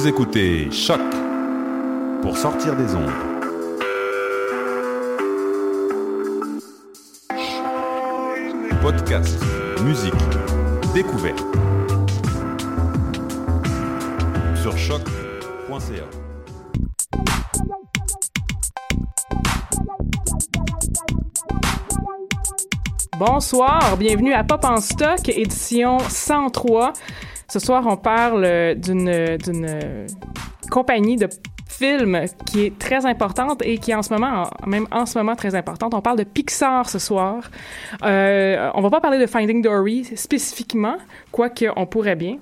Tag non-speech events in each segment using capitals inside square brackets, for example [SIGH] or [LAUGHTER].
Vous écoutez Choc pour sortir des ondes. Podcast, musique, découverte. Sur choc.ca. Bonsoir, bienvenue à Pop en stock, édition 103. Ce soir, on parle euh, d'une d'une compagnie de films qui est très importante et qui est en ce moment, en- même en ce moment très importante. On parle de Pixar ce soir. Euh, on va pas parler de Finding Dory spécifiquement, quoique on pourrait bien.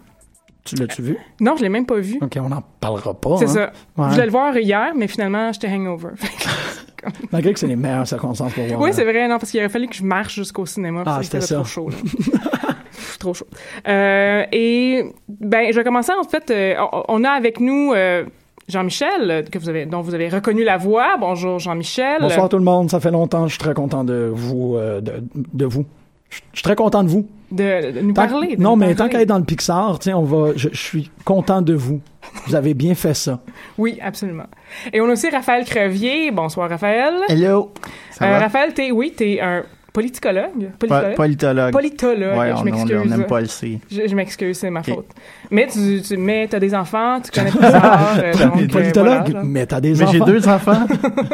Tu l'as-tu vu? Non, je l'ai même pas vu. OK, on n'en parlera pas. C'est hein. ça. Ouais. Je voulais le voir hier, mais finalement, j'étais hangover. [LAUGHS] [LAUGHS] Malgré que c'est les meilleures circonstances pour voir. Oui, c'est vrai, non, parce qu'il aurait fallu que je marche jusqu'au cinéma. Ah, c'était ça. trop chaud. [LAUGHS] trop chaud. Euh, et, ben, je vais commencer, en fait, euh, on, a avec nous euh, Jean-Michel, que vous avez, dont vous avez reconnu la voix. Bonjour, Jean-Michel. Bonsoir tout le monde, ça fait longtemps, je suis très content de vous. euh, de, de vous. Je suis très content de vous. De, de nous Tant- parler. de non, nous mais tant qu'à être dans le Pixar, tiens, on va. Je, je suis content de vous. Vous avez bien fait ça. Oui, absolument. Et on a aussi Raphaël Crevier. Bonsoir, Raphaël. Hello. Ça Euh, va? Raphaël, t'es, oui, t'es un politicologue. Po- Politologue? politologue. Politologue, Ouais, je on- m'excuse. On n'aime pas le C. Je, je m'excuse, c'est ma faute. Mais tu, tu mais t'as des enfants, tu connais [LAUGHS] Pixar. euh, donc, euh, Politologue, voilà, mais t'as des Mais j'ai enfants. deux enfants.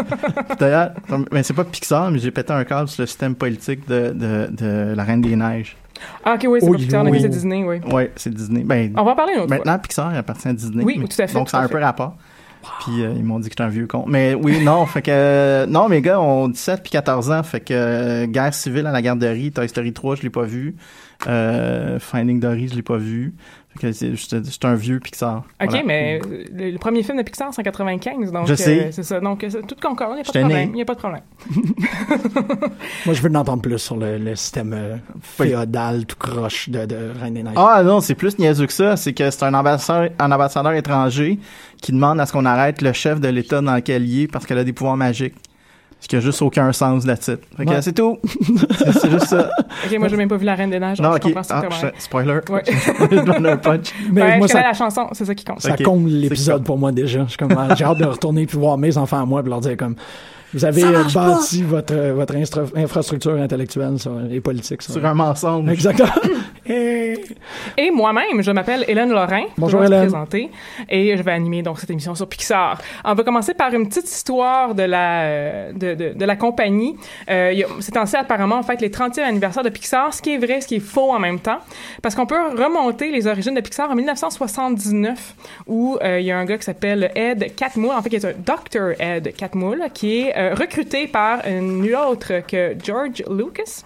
[LAUGHS] D'ailleurs, mais c'est pas Pixar, mais j'ai pété un câble sur le système politique de, de, de La Reine des Neiges. Ah, ok, oui, c'est Oui, pas Pixar, oui. c'est Disney, oui. Ouais, c'est Disney. Ben, On va en parler une autre fois. maintenant, Pixar appartient à Disney. Oui, mais- tout à fait, Donc, ça a un peu rapport. Puis, euh, ils m'ont dit que j'étais un vieux con. Mais oui, non, [LAUGHS] fait que... euh, non, mes gars ont 17 puis 14 ans. Fait que euh, Guerre civile à la garderie, Toy Story 3, je l'ai pas vu. Euh, Finding Dory, je l'ai pas vu. C'est un vieux Pixar. Ok, Voilà. mais euh, le, le premier film de Pixar, c'est en 95, donc Je euh, sais. c'est ça. Donc, euh, tout concorde, il n'y a pas de problème. né. Il n'y a pas [LAUGHS] de problème. Moi, je veux en entendre plus sur le, le système euh, féodal tout croche de, de Reine des Neiges. Ah non, c'est plus niaiseux que ça. C'est que c'est un ambassadeur, un ambassadeur étranger qui demande à ce qu'on arrête le chef de l'État dans lequel il est parce qu'elle a des pouvoirs magiques. Ce qui a juste aucun sens. Fait que Ouais. c'est tout. c'est [LAUGHS] c'est juste ça. Ok, moi, j'ai même pas vu La Reine des Neiges, non, je ok. comprends Ah, je- spoiler. Ouais. [LAUGHS] je donne un punch. [LAUGHS] mais Ben, moi, je connais ça, la chanson, c'est ça qui compte. ça comble l'épisode C'est pour moi déjà. Je suis comme, ah, j'ai hâte de retourner puis voir mes enfants à moi puis leur dire comme, vous avez Ça euh, pas. bâti votre, euh, votre instra- infrastructure intellectuelle et politique. sur- Sur un mensonge. Exactement. Et- moi-même, je m'appelle Hélène Lorrain. Bonjour, Hélène. présenter, et je vais animer donc cette émission sur Pixar. On va commencer par une petite histoire de la euh, de, de, de la compagnie. Euh, c'est ainsi apparemment en fait les 30e anniversaire de Pixar, ce qui est vrai, ce qui est faux en même temps, parce qu'on peut remonter les origines de Pixar en 1979, où euh, il y a un gars qui s'appelle Ed Catmull, en fait qui est un Dr Ed Catmull, qui est euh, recruté par nul autre que George Lucas.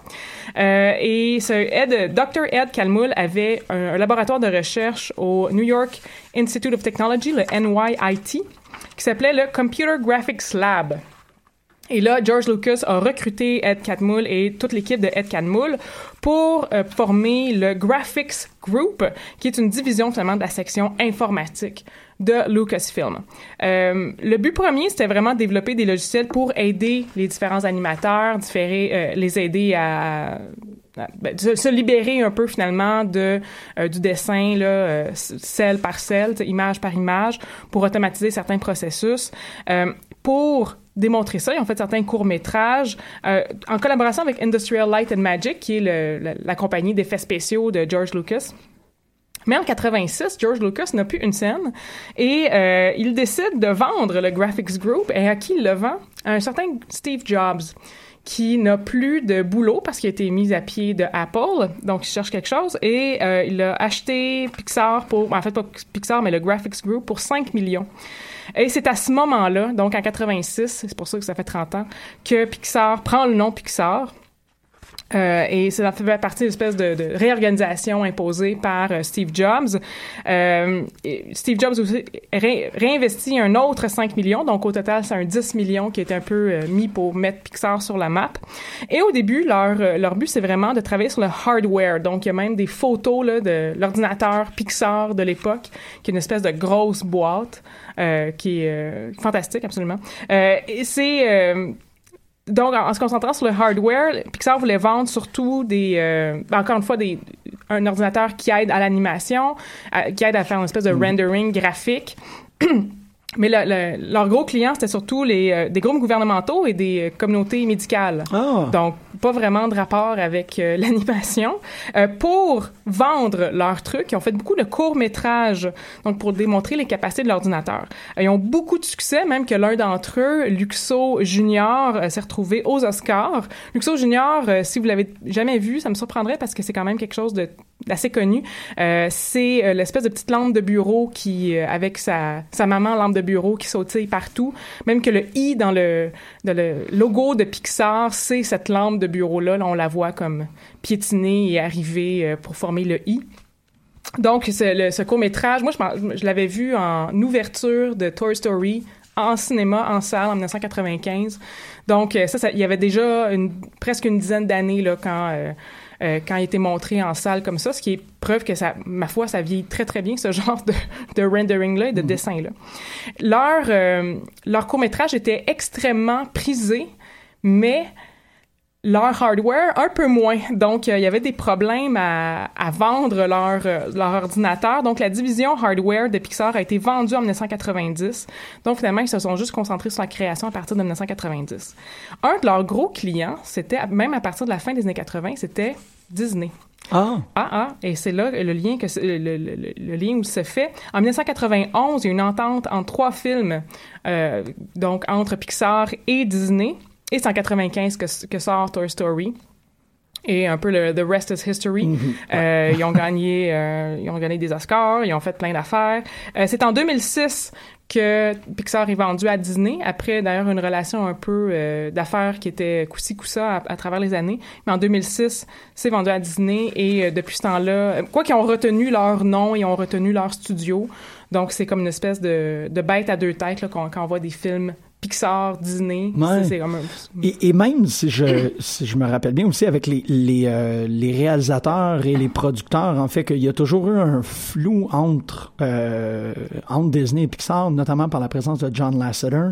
Et ce Ed, Dr. Ed Calmoul avait un, un laboratoire de recherche au New York Institute of Technology, le NYIT, qui s'appelait le Computer Graphics Lab. Et là, George Lucas a recruté Ed Catmull et toute l'équipe de Ed Catmull pour euh, former le Graphics Group, qui est une division finalement de la section informatique de Lucasfilm. Euh, le but premier, c'était vraiment de développer des logiciels pour aider les différents animateurs, différer, euh, les aider à, ben, se, libérer un peu finalement de euh, du dessin là, euh, par celle, image par image, pour automatiser certains processus. Pour démontrer ça, ils ont fait certains courts-métrages en collaboration avec Industrial Light and Magic, qui est la compagnie d'effets spéciaux de George Lucas. Mais en 86, George Lucas n'a plus une scène et euh, il décide de vendre le Graphics Group. Et à qui il le vend? À un certain Steve Jobs qui n'a plus de boulot parce qu'il a été mis à pied de Apple, donc il cherche quelque chose et euh, il a acheté Pixar pour, en fait pas Pixar mais le Graphics Group pour 5 millions. Et c'est à ce moment-là, donc en 86, c'est pour ça que ça fait 30 ans, que Pixar prend le nom Pixar. Euh, et ça fait partie d'une espèce de, réorganisation imposée par euh, Steve Jobs. Euh, Steve Jobs aussi ré- réinvestit un autre 5 millions, donc au total c'est un 10 millions qui est un peu euh, mis pour mettre Pixar sur la map. Et au début, leur, leur but c'est vraiment de travailler sur le hardware. Donc il y a même des photos là, de l'ordinateur Pixar de l'époque, qui est une espèce de grosse boîte qui est fantastique absolument. Et c'est donc, en, en se concentrant sur le hardware, Pixar voulait vendre surtout des, euh, encore une fois, des, un ordinateur qui aide à l'animation, à- qui aide à faire une espèce de rendering graphique. [CLEARS THROAT] Mais le- le- leur gros client, c'était surtout les, euh, des groupes gouvernementaux et des euh, communautés médicales. Ah. Donc, pas vraiment de rapport avec euh, [LAUGHS] l'animation. Pour vendre leurs trucs, ils ont fait beaucoup de courts-métrages, donc pour démontrer les capacités de l'ordinateur. Ils ont beaucoup de succès, même que l'un d'entre eux, Luxo Junior, s'est retrouvé aux Oscars. Luxo Junior, si vous l'avez jamais vu, ça me surprendrait parce que c'est quand même quelque chose de d'assez connu. Euh, c'est euh, l'espèce de petite lampe de bureau qui, euh, avec sa, sa maman lampe de bureau qui sautille partout. Même que le i dans le, logo de Pixar, c'est cette lampe de bureau-là. Là, on la voit comme piétiner et arriver pour former le i. Donc, ce, court-métrage, moi, je, l'avais vu en ouverture de Toy Story en cinéma, en salle, en 1995. Donc, ça, il y avait déjà presque une dizaine d'années là, quand, euh, quand il était montré en salle comme ça, ce qui est preuve que, ça, ma foi, ça vieillit très, très bien, ce [LAUGHS] genre de, de rendering-là et de dessin-là. Leur, euh, leur court-métrage était extrêmement prisé, mais leur hardware un peu moins. Donc, euh, il y avait des problèmes à, à vendre leur, euh, leur ordinateur. Donc, la division hardware de Pixar a été vendue en 1990. Donc, finalement, ils se sont juste concentrés sur la création à partir de 1990. Un de leurs gros clients, c'était, même à partir de la fin des années 80, c'était Disney. Ah. Ah, ah, et c'est là le lien, que, le, le- le- lien où se fait. En 1991, il y a une entente entre trois films, euh, donc entre Pixar et Disney. Et c'est en 95 que, que sort Toy Story. Et un peu le The Rest is History. Euh, ils ont gagné, euh, ils ont gagné des Oscars, ils ont fait plein d'affaires. Euh, c'est en 2006 que Pixar est vendu à Disney, après d'ailleurs une relation un peu d'affaires qui était coussi coussa à, à travers les années. Mais en 2006, c'est vendu à Disney et depuis ce temps-là, quoi qu'ils ont retenu leur nom, ils ont retenu leur studio. Donc c'est comme une espèce de, de bête à deux têtes là, quand, quand on voit des films Pixar, Disney. Ouais. C'est- comme un... Et, et même si je, si je me rappelle bien aussi avec les, les, euh, les réalisateurs et les producteurs, en fait, qu'il y a toujours eu un flou entre, euh, entre Disney et Pixar, notamment par la présence de John Lasseter,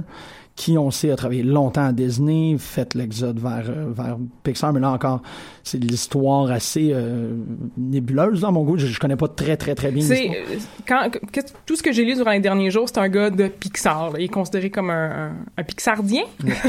qui, on sait, a travaillé longtemps à Disney, fait l'exode vers, euh, vers Pixar, mais là encore, c'est l'histoire assez euh, nébuleuse, dans mon goût. Je, je connais pas très, très, très bien C'est euh, quand que- tout ce que j'ai lu durant les derniers jours, c'est un gars de Pixar. là. Il est considéré comme un, un, un Pixardien.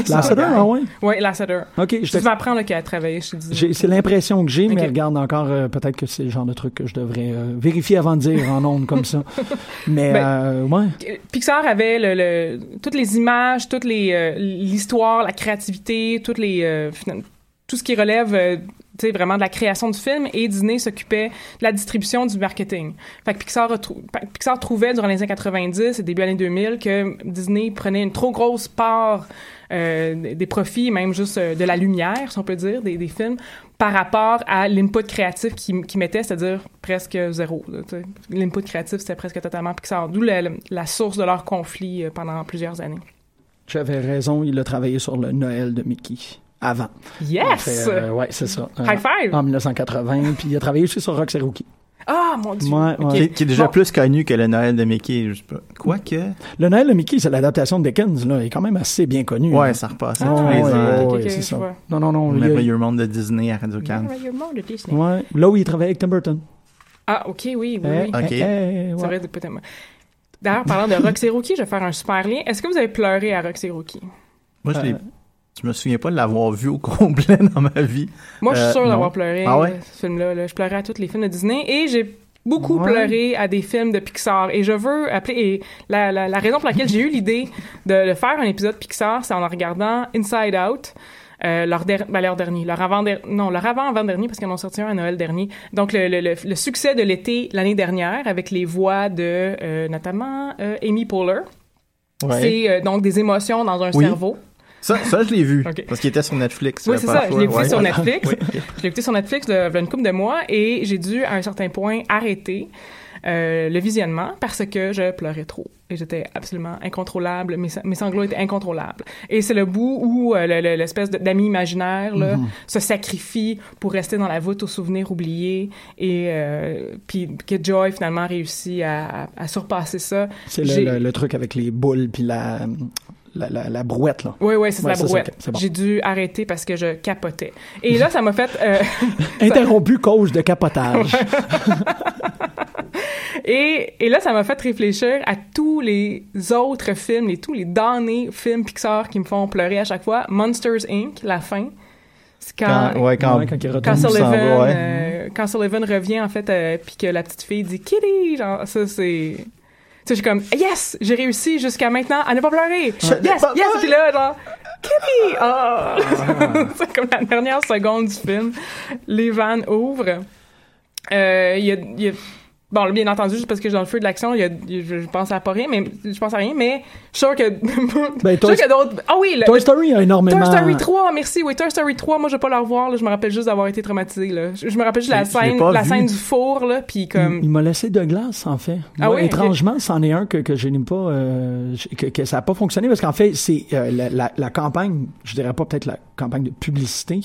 Lasseter, [LAUGHS] ah ouais? Oui, Lasseter. OK, Je je vais apprendre qu'il a travaillé C'est l'impression que j'ai, mais Ok. regarde encore, euh, peut-être que c'est le genre de truc que je devrais euh, vérifier avant de dire en ondes comme ça. [LAUGHS] Mais, Ben, ouais. Pixar avait le, le- toutes les images, toutes les l'histoire, la créativité, toutes les tout ce qui relève euh, vraiment de la création du film et Disney s'occupait de la distribution du marketing. Fait Pixar, Pixar trouvait durant les années 90 et début années 2000 que Disney prenait une trop grosse part euh, des- profits, même juste euh, de la lumière, si on peut dire, des, films, par rapport à l'input créatif qu'ils qu'ils mettaient, c'est-à-dire presque zéro. L'input créatif, c'était presque totalement Pixar, d'où la, la source de leur conflit euh, pendant plusieurs années. J'avais raison, il a travaillé sur le Noël de Mickey avant. Yes! Fait, euh, ouais, c'est ça. Euh, High five! En 1980, puis il a travaillé aussi sur Rock Rookie. Ah, mon Dieu! Ouais, ouais. Ok. Qui, qui est déjà Bon. plus connu que le Noël de Mickey. Je sais pas. Quoique. Le Noël de Mickey, c'est l'adaptation de Dickens, là. Il est quand même assez bien connu. Ouais, là. ça repasse. Ah, ouais, les ouais, ans. ok, ouais, ok, c'est ça. vois. Non, non, non. Le merveilleux monde de Disney à Radio Cannes. Merveilleux monde de Disney. Ouais, là où il travaillait avec Tim Burton. Ah, ok, oui, oui, Eh, oui. Ok. eh, eh, C'est ouais. vrai, peut-être. D'ailleurs, parlant de Roxy Rookie, je vais faire un super lien. Est-ce que vous avez pleuré à Roxy Rookie? Moi, je l'ai. Je me souviens pas de l'avoir vu au complet [LAUGHS] dans ma vie. Moi, je suis Euh, sûre non. d'avoir pleuré Ah ouais? ce film-là. là. Je pleurais à tous les films de Disney et j'ai beaucoup Ouais. pleuré à des films de Pixar. Et je veux appeler... Et la, la, la raison pour laquelle j'ai eu l'idée de, de faire un épisode Pixar, c'est en regardant Inside Out. Euh, leur, der- ben, leur dernier, leur avant non, leur avant avant dernier parce qu'ils en ont sorti un à Noël dernier. Donc le, le, le, le succès de l'été l'année dernière avec les voix de euh, notamment euh, Amy Poehler. Ouais. C'est donc des émotions dans un Oui. cerveau. Ça, ça, je l'ai vu. Parce qu'il était sur Netflix. Oui, euh, c'est ça. Je l'ai écouté Ouais. sur Netflix. Oui. Je l'ai écouté sur Netflix il y a une couple de mois et j'ai dû, à un certain point, arrêter euh, le visionnement parce que je pleurais trop. Et j'étais absolument incontrôlable. Mes, mes sanglots étaient incontrôlables. Et c'est le bout où euh, le- le- l'espèce de- d'ami imaginaire là, Mhm. se sacrifie pour rester dans la voûte aux souvenirs oubliés. Et euh, puis que Joy, finalement, réussit à, à- à surpasser ça. C'est le, le, le truc avec les boules puis la, la, la, la brouette, là. Oui, oui, c'est Ouais, la ça, brouette. bon. J'ai dû arrêter parce que je capotais. Et là, ça m'a fait... euh, [LAUGHS] Interrompu cause de capotage. [LAUGHS] Et, et là, ça m'a fait réfléchir à tous les autres films, et tous les damnés films Pixar qui me font pleurer à chaque fois. Monsters Inc., la fin. C'est quand, Quand, ouais, quand, Ouais, quand il retourne. Sullivan, va, ouais. euh, quand Sullivan revient, en fait, euh, puis que la petite fille dit « Kitty », genre, ça, c'est... Sais, je suis comme « Yes! J'ai réussi jusqu'à maintenant à ne pas pleurer! Je Yes! pas Yes! ». Puis là, genre « Kitty! Ah! [LAUGHS] c'est comme la dernière seconde du film. Les vannes ouvrent. Euh, Il y a... il y a- Bon, bien entendu, juste parce que dans le feu de l'action, il y a, a- je pense à pas rien, mais je pense à rien, mais je suis sûr que, [LAUGHS] Ben, sûr Toy, a d'autres. Ah oui, le, Toy Story a énormément. Toy Story 3, merci. Oui, Toy Story 3, moi, je vais pas le revoir. Là, je me rappelle juste d'avoir été traumatisé. Là. Je, je me rappelle juste la scène, la vu. scène du four, là, puis comme. Il, il m'a laissé de glace, en fait. Ah Moi, oui, étrangement, c'en est un que, que je n'ai pas, euh, que, que ça n'a pas fonctionné parce qu'en fait, c'est euh, la, la, la campagne, je dirais pas peut-être la campagne de publicité,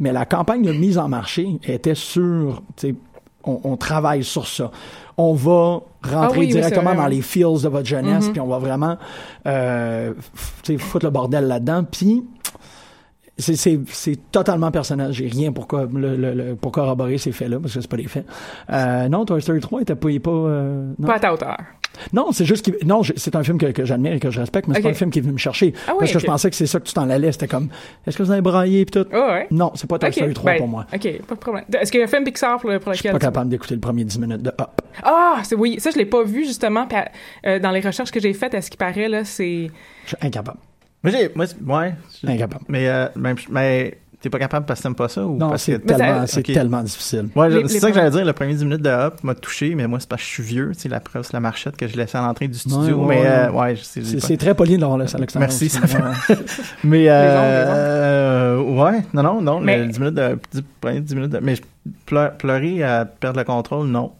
mais la campagne de mise en marché était sur, tu sais, on, on travaille sur ça. On va rentrer Ah oui, directement dans les feels de votre jeunesse, Mhm. puis on va vraiment, euh, foutre le bordel là-dedans, puis c'est, totalement personnel. J'ai rien pour, co- le, le- le- pour corroborer ces faits-là, parce que c'est pas des faits. Euh, non, Toy Story 3 était pas... pas euh, non. Pas à ta hauteur. Non, c'est juste que... Non, c'est un film que, que j'admire et que je respecte, mais c'est pas un film qui est venu me chercher. Ah oui, parce que je pensais que c'est ça que tu t'en allais. C'était comme, est-ce que vous avez braillé pis tout? Oh, ouais. Non, c'est pas Toy Ok, Story 3 ben, pour moi. OK, pas de problème. Est-ce qu'il y a un film Pixar pour, pour Je suis lequel. pas tu- capable d'écouter le premier 10 minutes de Up. Ah, c'est oui. Ça, je l'ai pas vu, justement. puis, euh, dans les recherches que j'ai faites, à ce qui paraît, là, c'est. Je suis incapable. Moi, j'ai, moi, ouais. Incapable. Mais, euh, mais, t'es pas capable parce que t'aimes pas ça ou Non, parce c'est que. Tellement, c'est ok. tellement difficile. Ouais, Les- les c'est ça que j'allais dire, le premier 10 minutes de Hop m'a touché, mais moi, c'est parce que je suis vieux, sais, la preuve, c'est la marchette que je laissais à l'entrée du studio, Ouais, ouais, mais, ouais. euh, ouais, C'est, pas- c'est très poli d'avoir le à l'extérieur. Merci, aussi. ça fait- Ouais. [LAUGHS] Mais, ongles, euh, euh, ouais, non, non, non, Mais- le 10 minutes de, 10, premier 10 minutes de, mais pleurer à perdre le contrôle, non.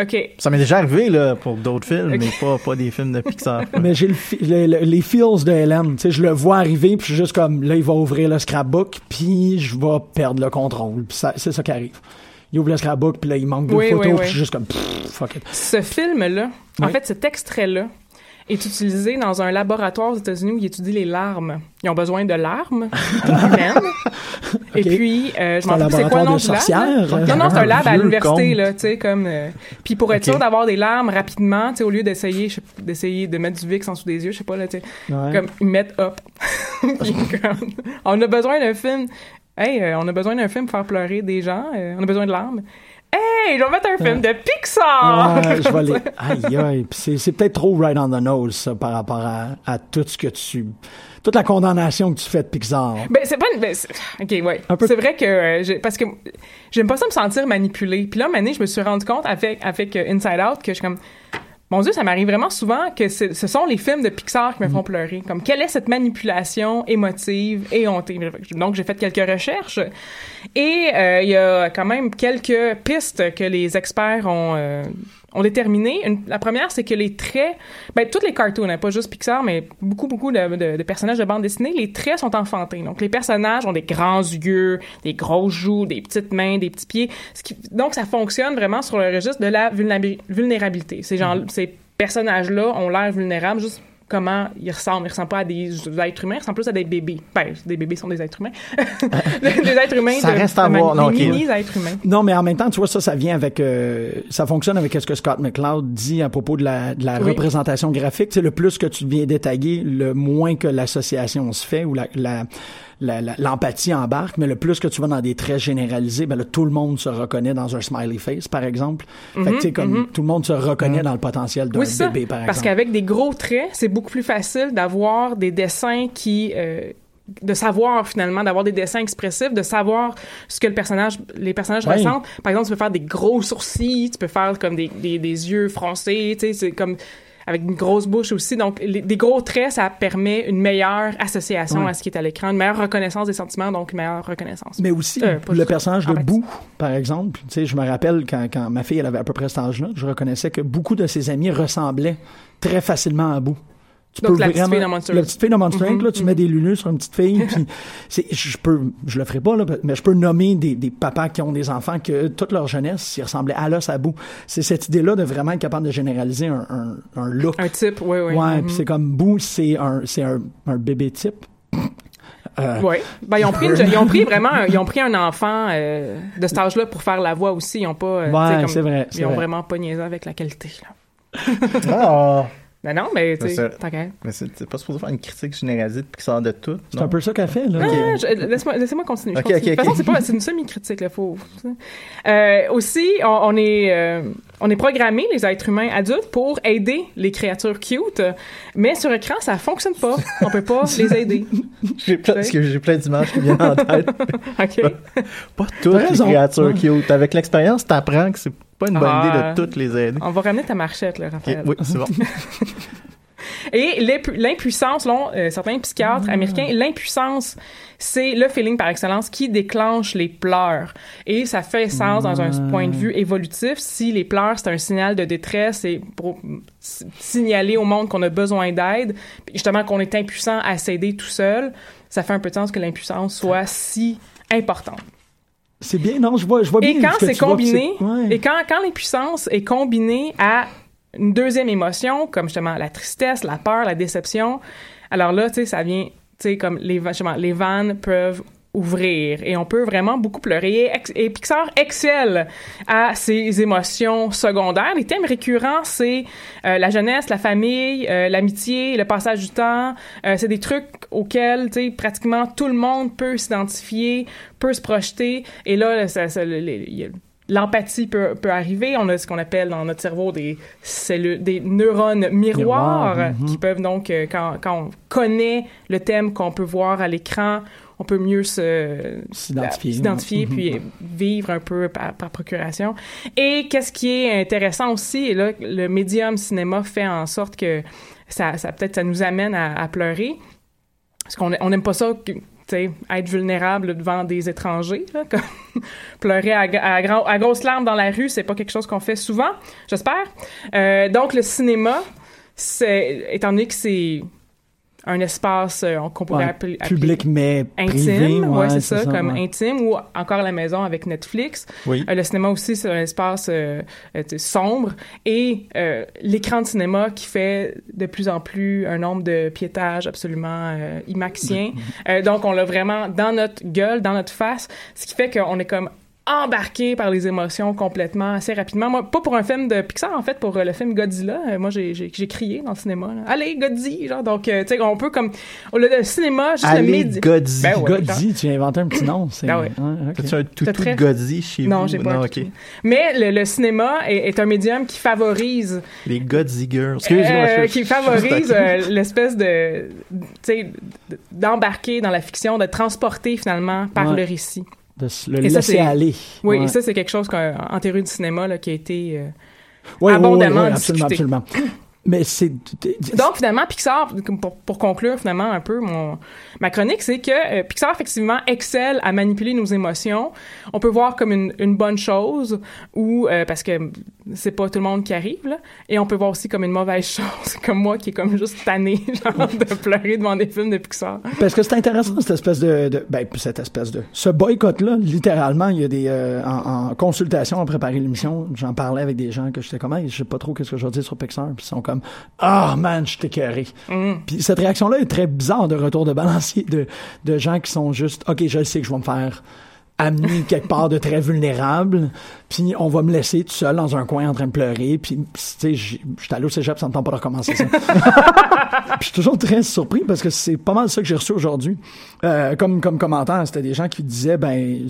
OK. Ça m'est déjà arrivé, là, pour d'autres films, mais pas, pas des films de Pixar. [LAUGHS] Mais j'ai le, fi- le- le- les feels de Hélène. Tu sais, je le vois arriver, puis je suis juste comme, là, il va ouvrir le scrapbook, puis je vais perdre le contrôle. C'est ça qui arrive. Il ouvre le scrapbook, puis là, il manque deux Oui, photos, oui, puis je suis juste comme, pff, fuck it. Ce film-là, en fait, cet extrait-là, est utilisé dans un laboratoire aux États-Unis où ils étudient les larmes. Ils ont besoin de larmes [LAUGHS] humaines. Et Ok. puis, euh, je m'en rappelle c'est quoi le nom de du lab. Non, non, c'est un lab à l'université, là, tu sais, comme... euh, puis pour être Ok. sûr d'avoir des larmes rapidement, tu sais, au lieu d'essayer d'essayer de mettre du Vicks en dessous des yeux, je sais pas, là, tu sais, Ouais. comme, ils mettent up. [LAUGHS] On a besoin d'un film... Hey, euh, on a besoin d'un film pour faire pleurer des gens. euh, on a besoin de larmes. Hey, je vais mettre un film de Pixar! Ouais, je vais [LAUGHS] les... Aïe, aïe. Puis c'est, c'est peut-être trop right on the nose, ça, par rapport à, à tout ce que tu... Toute la condamnation que tu fais de Pixar. Ben, c'est pas une. ben, ok, ouais. Un peu- C'est vrai que. euh, parce que j'aime pas ça me sentir manipulée. Puis là, année, je me suis rendu compte avec, avec euh, Inside Out que je suis comme. Mon Dieu, ça m'arrive vraiment souvent que ce sont les films de Pixar qui me Mm. font pleurer. Comme, quelle est cette manipulation émotive et hontée? Donc, j'ai fait quelques recherches. Et euh, il y a quand même quelques pistes que les experts ont, euh, déterminé. Une- la première, c'est que les traits, ben, toutes les cartoons, hein, pas juste Pixar, mais beaucoup, beaucoup de, de- de personnages de bande dessinée, les traits sont enfantés. Donc, les personnages ont des grands yeux, des grosses joues, des petites mains, des petits pieds. Ce qui- donc, ça fonctionne vraiment sur le registre de la vulnérabi- vulnérabilité. Ces gens, ces personnages-là ont l'air vulnérables juste comment ils ressemblent. Ils ressemblent pas à des êtres humains, ils ressemblent plus à des bébés. Ben, des bébés sont des êtres humains. [LAUGHS] des êtres humains. Ça de- reste à de voir. Non, des ok. mini-êtres humains. Non, mais en même temps, tu vois, ça, ça vient avec, euh, ça fonctionne avec ce que Scott McCloud dit à propos de la, de la Oui. représentation graphique. Tu sais, le plus que tu deviens détaillé, le moins que l'association se fait ou la- la- l'empathie embarque, mais le plus que tu vas dans des traits généralisés, ben là, tout le monde se reconnaît dans un smiley face, par exemple. Fait que, tu sais, comme tout le monde se reconnaît dans le potentiel d'un Mhm, Oui, ça. bébé, par Parce exemple. qu'avec des gros traits, c'est beaucoup plus facile d'avoir des dessins qui... euh, de savoir finalement d'avoir des dessins expressifs de savoir ce que le personnage les personnages ressentent par exemple tu peux faire des gros sourcils tu peux faire comme des, des, des yeux froncés tu sais c'est comme avec une grosse bouche aussi donc les- des gros traits ça permet une meilleure association Ouais. à ce qui est à l'écran une meilleure reconnaissance des sentiments donc une meilleure reconnaissance Mais aussi, Euh, le personnage de. Boo, par exemple. Tu sais, je me rappelle quand, quand ma fille, elle avait à peu près cet âge-là, je reconnaissais que beaucoup de ses amis ressemblaient très facilement à Boo. Tu Donc, la petite fille dans Monster La petite fille de Monster Inc, là, tu mets des lunettes sur une petite fille, puis c'est, je peux, je le ferai pas, là, mais je peux nommer des, des papas qui ont des enfants que toute leur jeunesse, ils ressemblaient à l'os à Boo. C'est cette idée-là de vraiment être capable de généraliser un, un, un look. un type oui oui ouais, Mhm. puis c'est comme Boo, c'est un, c'est un, un bébé type. Euh, Oui. Ben, ils ont pris, une- [LAUGHS] ils ont pris vraiment, un- ils ont pris un enfant euh, de cet âge-là pour faire la voix aussi. Ils ont pas, euh, Ouais, comme- vrai, Ils ont vrai. vraiment pas niaisé avec la qualité. Là. Ah! Ben non, mais tu C'est sais, Mais c'est pas supposé faire une critique généralisée de Pixar de tout. C'est non? un peu ça qu'elle fait, là. Ah, je- laisse-moi, laissez-moi continuer. continue. De toute façon, c'est pas, c'est une semi-critique, là, faut. Euh, aussi, on, on est, euh, on est programmé, les êtres humains adultes, pour aider les créatures cute, mais sur écran, ça fonctionne pas. On peut pas les aider. [LAUGHS] J'ai plein, parce que j'ai plein d'images qui viennent en tête. [LAUGHS] Ok. pas toutes les créatures cute. Avec l'expérience, t'apprends que c'est pas une bonne Ah. idée de toutes les aider. On va ramener ta marchette, là, Raphaël. oui, c'est bon. [LAUGHS] Et l'impu- l'impuissance, selon euh, certains psychiatres américains, l'impuissance, c'est le feeling par excellence qui déclenche les pleurs. Et ça fait sens dans un point de vue évolutif. Si les pleurs, c'est un signal de détresse et pour signaler au monde qu'on a besoin d'aide, justement qu'on est impuissant à s'aider tout seul, ça fait un peu de sens que l'impuissance soit si importante. C'est bien, non, je vois, je vois bien. Et quand c'est combiné, ouais. et quand, quand l'impuissance est combinée à une deuxième émotion, comme justement la tristesse, la peur, la déception, alors là, tu sais, ça vient, tu sais, comme les, justement, les vannes peuvent ouvrir et on peut vraiment beaucoup pleurer. Et, Pixar excelle à ces émotions secondaires. Les thèmes récurrents, c'est euh, la jeunesse, la famille, euh, l'amitié, le passage du temps. Euh, c'est des trucs auxquels, tu sais, pratiquement tout le monde peut s'identifier, peut se projeter. Et là, ça, ça- L'empathie peut, peut arriver. On a ce qu'on appelle dans notre cerveau des cellules, des neurones miroirs, mhm. qui peuvent donc, quand, quand on connaît le thème qu'on peut voir à l'écran, on peut mieux se S'identifier, s'identifier puis vivre un peu par, par procuration. Et qu'est-ce qui est intéressant aussi, et là, le médium cinéma fait en sorte que ça, ça peut-être ça nous amène à, à pleurer, parce qu'on on n'aime pas ça. que- être vulnérable devant des étrangers, là, [LAUGHS] comme pleurer à, à, grand- à grosses larmes dans la rue, c'est pas quelque chose qu'on fait souvent, j'espère. Euh, donc le cinéma, c'est étant donné que c'est un espace euh, qu'on pourrait Ouais, appeler, appeler public, mais privé. intime, ouais, c'est ça, comme ouais. intime ou encore à la maison avec Netflix. Oui. Euh, le cinéma aussi, c'est un espace euh, euh, tu sais, sombre et euh, l'écran de cinéma qui fait de plus en plus un nombre de piétages absolument euh, imaxien. Euh, donc, on l'a vraiment dans notre gueule, dans notre face, ce qui fait qu'on est comme embarqué par les émotions complètement assez rapidement. Moi, pas pour un film de Pixar, en fait, pour euh, le film Godzilla. Euh, moi, j'ai, j'ai, j'ai crié dans le cinéma. là. Allez, Godzilla! Genre, donc, euh, tu sais, on peut comme... au lieu de cinéma, juste le Allez, média... Godzi. Ben ouais. Godzi, tu as inventé un petit nom. C'est... Ah ouais. ok. T'as-tu un toutou très- de Godzi chez Non, vous? j'ai pas. Non, un ok. toutou. Mais le, le cinéma est, est un médium qui favorise, Les Godzi Girls. Excuse-moi. euh, je- qui favorise euh, l'espèce de, tu sais, d'embarquer dans la fiction, de transporter finalement par Ouais. le récit. De le Et laisser aller. Oui, Ouais. et ça c'est quelque chose qu'en théorie du cinéma là, qui a été euh, Ouais, abondamment ouais, absolument, discuté. absolument. Mais c'est. Donc, finalement, Pixar, pour, pour conclure finalement un peu mon, ma chronique, c'est que euh, Pixar, effectivement, excelle à manipuler nos émotions. On peut voir comme une, une bonne chose, ou euh, parce que c'est pas tout le monde qui arrive là. Et on peut voir aussi comme une mauvaise chose, [LAUGHS] comme moi qui est comme juste tanné [LAUGHS] genre de pleurer devant des films de Pixar. Parce que c'est intéressant cette espèce de, de ben cette espèce de ce boycott là littéralement il y a des euh, en, en consultation en préparer l'émission j'en parlais avec des gens que j'étais comme hey, je sais pas trop qu'est-ce que je vais dire sur Pixar puis ils sont comme ah man je t'ai carré puis cette réaction là est très bizarre de retour de balancier de de gens qui sont juste ok je sais que je vais me faire amener quelque part de très vulnérable, puis on va me laisser tout seul dans un coin en train de pleurer, puis tu sais, j'ai- j'étais allé au cégep, ça me tente pas de recommencer ça. [LAUGHS] Puis je suis toujours très surpris parce que c'est pas mal ça que j'ai reçu aujourd'hui. Euh, comme, comme commentaire, c'était des gens qui disaient, ben,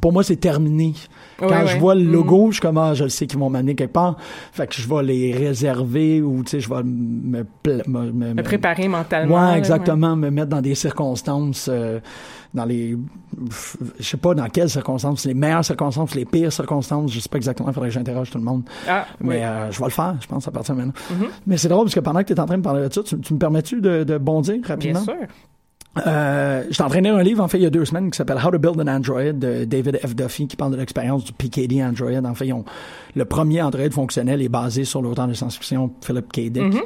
pour moi, c'est terminé. Quand Ouais, je ouais. vois le logo, je suis comme, ah, je sais qu'ils vont m'amener quelque part. Fait que je vais les réserver ou, tu sais, je vais me, me, me- Me préparer mentalement. Ouais, exactement. Me mettre dans des circonstances, euh, dans les, je sais pas dans quelles circonstances, les meilleures circonstances, les pires circonstances, je sais pas exactement. Il faudrait que j'interroge tout le monde. Ah, Mais oui. euh, je vais le faire, je pense, à partir de maintenant. Mhm. Mais c'est drôle parce que pendant que tu es en train de parler de ça, tu, tu me permets-tu de, de bondir rapidement? Bien sûr. Euh, J'étais en train de lire un livre, en fait, il y a deux semaines, qui s'appelle How to Build an Android de David F. Duffy, qui parle de l'expérience du PKD Android. En fait, ils ont, le premier Android fonctionnel est basé sur l'auteur de science-fiction Philip K. Dick. Mhm,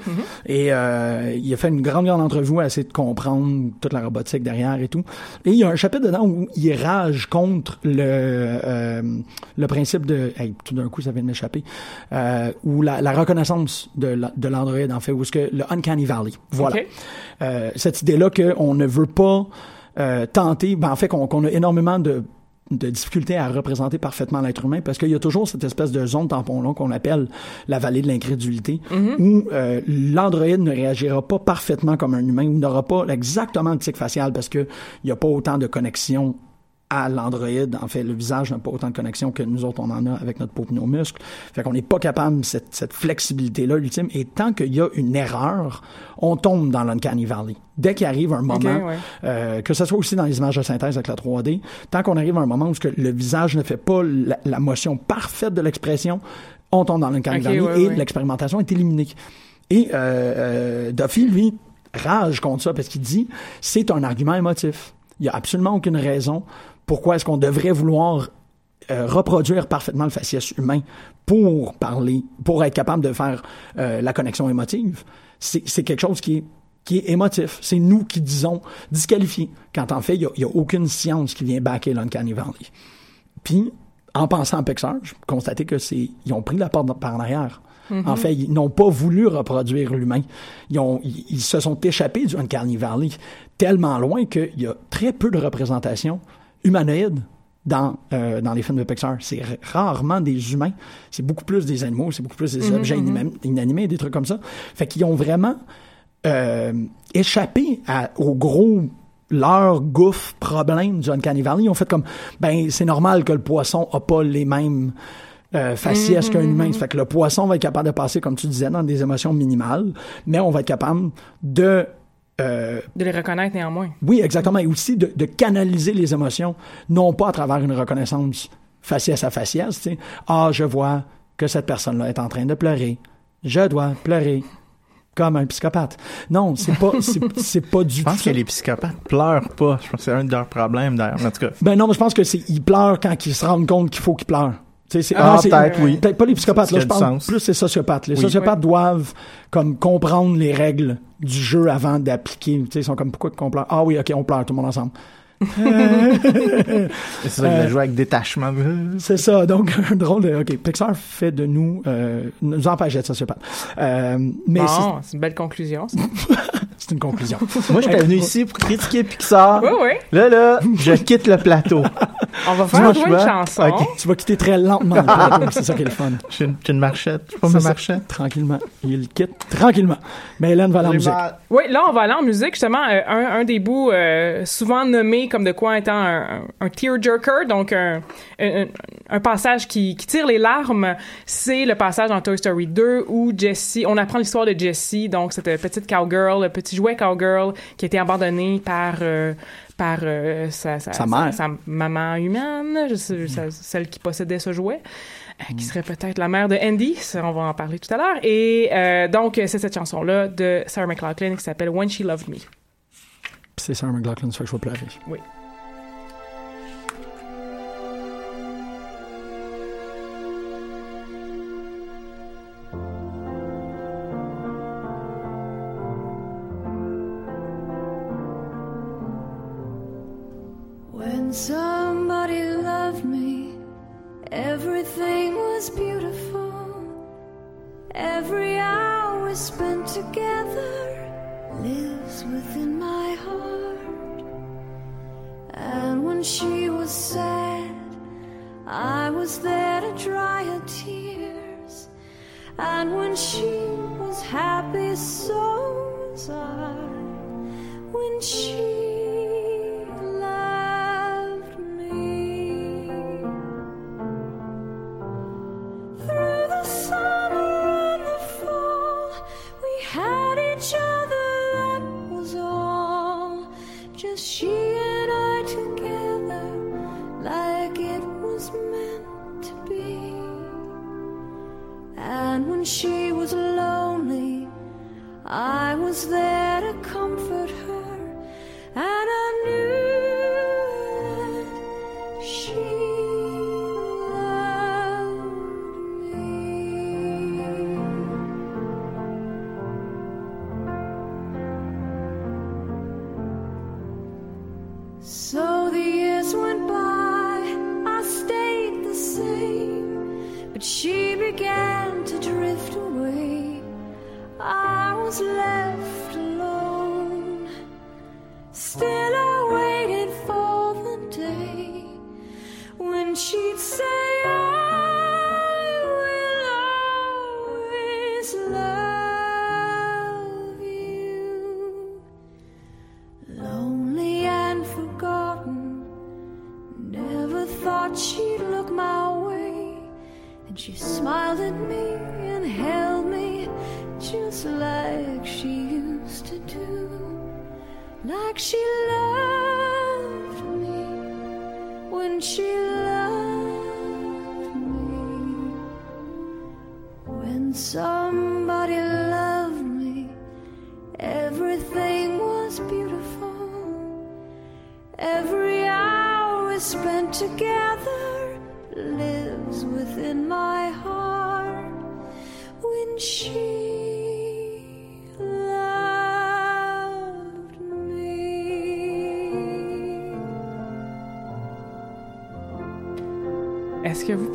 Et euh, il a fait une grande, grande entrevue à essayer de comprendre toute la robotique derrière et tout. Et il y a un chapitre dedans où il rage contre le euh, le principe de... Hey, tout d'un coup, ça vient de m'échapper. Euh, ou la, la reconnaissance de la- de l'Android, en fait, ou ce que le Uncanny Valley. Voilà. Ok. Euh, cette idée-là qu'on ne veut pas euh, tenter, ben, en fait, qu'on a énormément de de difficultés à représenter parfaitement l'être humain parce qu'il y a toujours cette espèce de zone tampon-là qu'on appelle la vallée de l'incrédulité où euh, l'androïde ne réagira pas parfaitement comme un humain ou n'aura pas exactement le tic facial parce que il n'y a pas autant de connexion à l'androïde. En fait, le visage n'a pas autant de connexion que nous autres, on en a avec notre peau et nos muscles. Fait qu'on n'est pas capable, cette, cette flexibilité-là, l'ultime. Et tant qu'il y a une erreur, on tombe dans l'Uncanny Valley. Dès qu'il arrive un moment, ouais. euh, que ce soit aussi dans les images de synthèse avec la 3D, tant qu'on arrive à un moment où le visage ne fait pas la, la motion parfaite de l'expression, on tombe dans l'Uncanny Valley ouais, et ouais. l'expérimentation est éliminée. Et euh, euh, Duffy, lui, rage contre ça parce qu'il dit c'est un argument émotif. Il n'y a absolument aucune raison pourquoi est-ce qu'on devrait vouloir euh, reproduire parfaitement le faciès humain pour parler, pour être capable de faire euh, la connexion émotive. C'est quelque chose qui est qui est émotif. C'est nous qui disons disqualifié. Quand en fait, il n'y a, aucune science qui vient backer l'Uncanny Valley. Puis, en pensant à Pixar, j'ai constaté que c'est ils ont pris la porte par en arrière. En fait, ils n'ont pas voulu reproduire l'humain. Ils, ont, ils, ils se sont échappés du Uncanny Valley tellement loin qu'il y a très peu de représentation humanoïde dans, euh, dans les films de Pixar. C'est rarement des humains. C'est beaucoup plus des animaux, c'est beaucoup plus des objets inanimés, inanimés, des trucs comme ça. Fait qu'ils ont vraiment euh, échappé à, au gros leur gouffre problème du Uncanny Valley. Ils ont fait comme, ben, c'est normal que le poisson a pas les mêmes euh, faciès qu'un humain. Fait que le poisson va être capable de passer, comme tu disais, dans des émotions minimales, mais on va être capable de euh, De les reconnaître néanmoins. oui, exactement. Et aussi de, de canaliser les émotions, non pas à travers une reconnaissance faciès à faciès. Tu sais. Ah, je vois que cette personne-là est en train de pleurer. Je dois pleurer comme un psychopathe. Non, c'est pas, c'est, c'est pas du Je tout pense ça. que les psychopathes pleurent pas. Je pense que c'est un de leurs problèmes d'ailleurs. En tout cas, Ben non, mais je pense que c'est, ils pleurent quand ils se rendent compte qu'il faut qu'ils pleurent. C'est, Ah, c'est- peut-être, oui. Peut-être pas les psychopathes, là, je parle sens. plus les sociopathes. Les Oui. sociopathes Oui. doivent comme comprendre les règles du jeu avant d'appliquer. Tu sais, ils sont comme pourquoi qu'on pleure? Ah oui, ok, on pleure tout le monde ensemble. [LAUGHS] c'est ça, il a joué avec détachement. [LAUGHS] C'est ça, donc [LAUGHS] un drôle de. Ok, Pixar fait de nous, euh, nous empêche d'être sociopathes. Euh, mais c'est- Bon, c'est une belle conclusion. ça. C'est une conclusion. [LAUGHS] Moi, j'étais venu ici pour critiquer Pixar. Oui, oui. Là, là, je quitte le plateau. [LAUGHS] On va faire jouer je une chanson. Tu vas quitter très lentement le plateau, c'est ça qui est le fun. J'ai une, une marchette. Je pas ma marchette. Tranquillement. Il quitte tranquillement. Mais Hélène va aller en musique. mal. Oui, là, on va aller en musique, justement. euh, un, un des bouts euh, souvent nommé comme de quoi étant un, un, un tearjerker, donc un, un, un passage qui, qui tire les larmes, c'est le passage dans Toy Story 2 où Jessie, on apprend l'histoire de Jessie, donc cette petite cowgirl, le petit jouet cowgirl qui a été abandonné par... euh, par euh, sa, sa, Sa mère. sa maman humaine, je sais- sa- celle qui possédait ce jouet, euh, qui serait peut-être la mère de Andy, ça, on va en parler tout à l'heure. Et euh, donc, c'est cette chanson-là de Sarah McLachlan qui s'appelle When She Loved Me. C'est Sarah McLachlan, ça que je vais pleurer. Oui.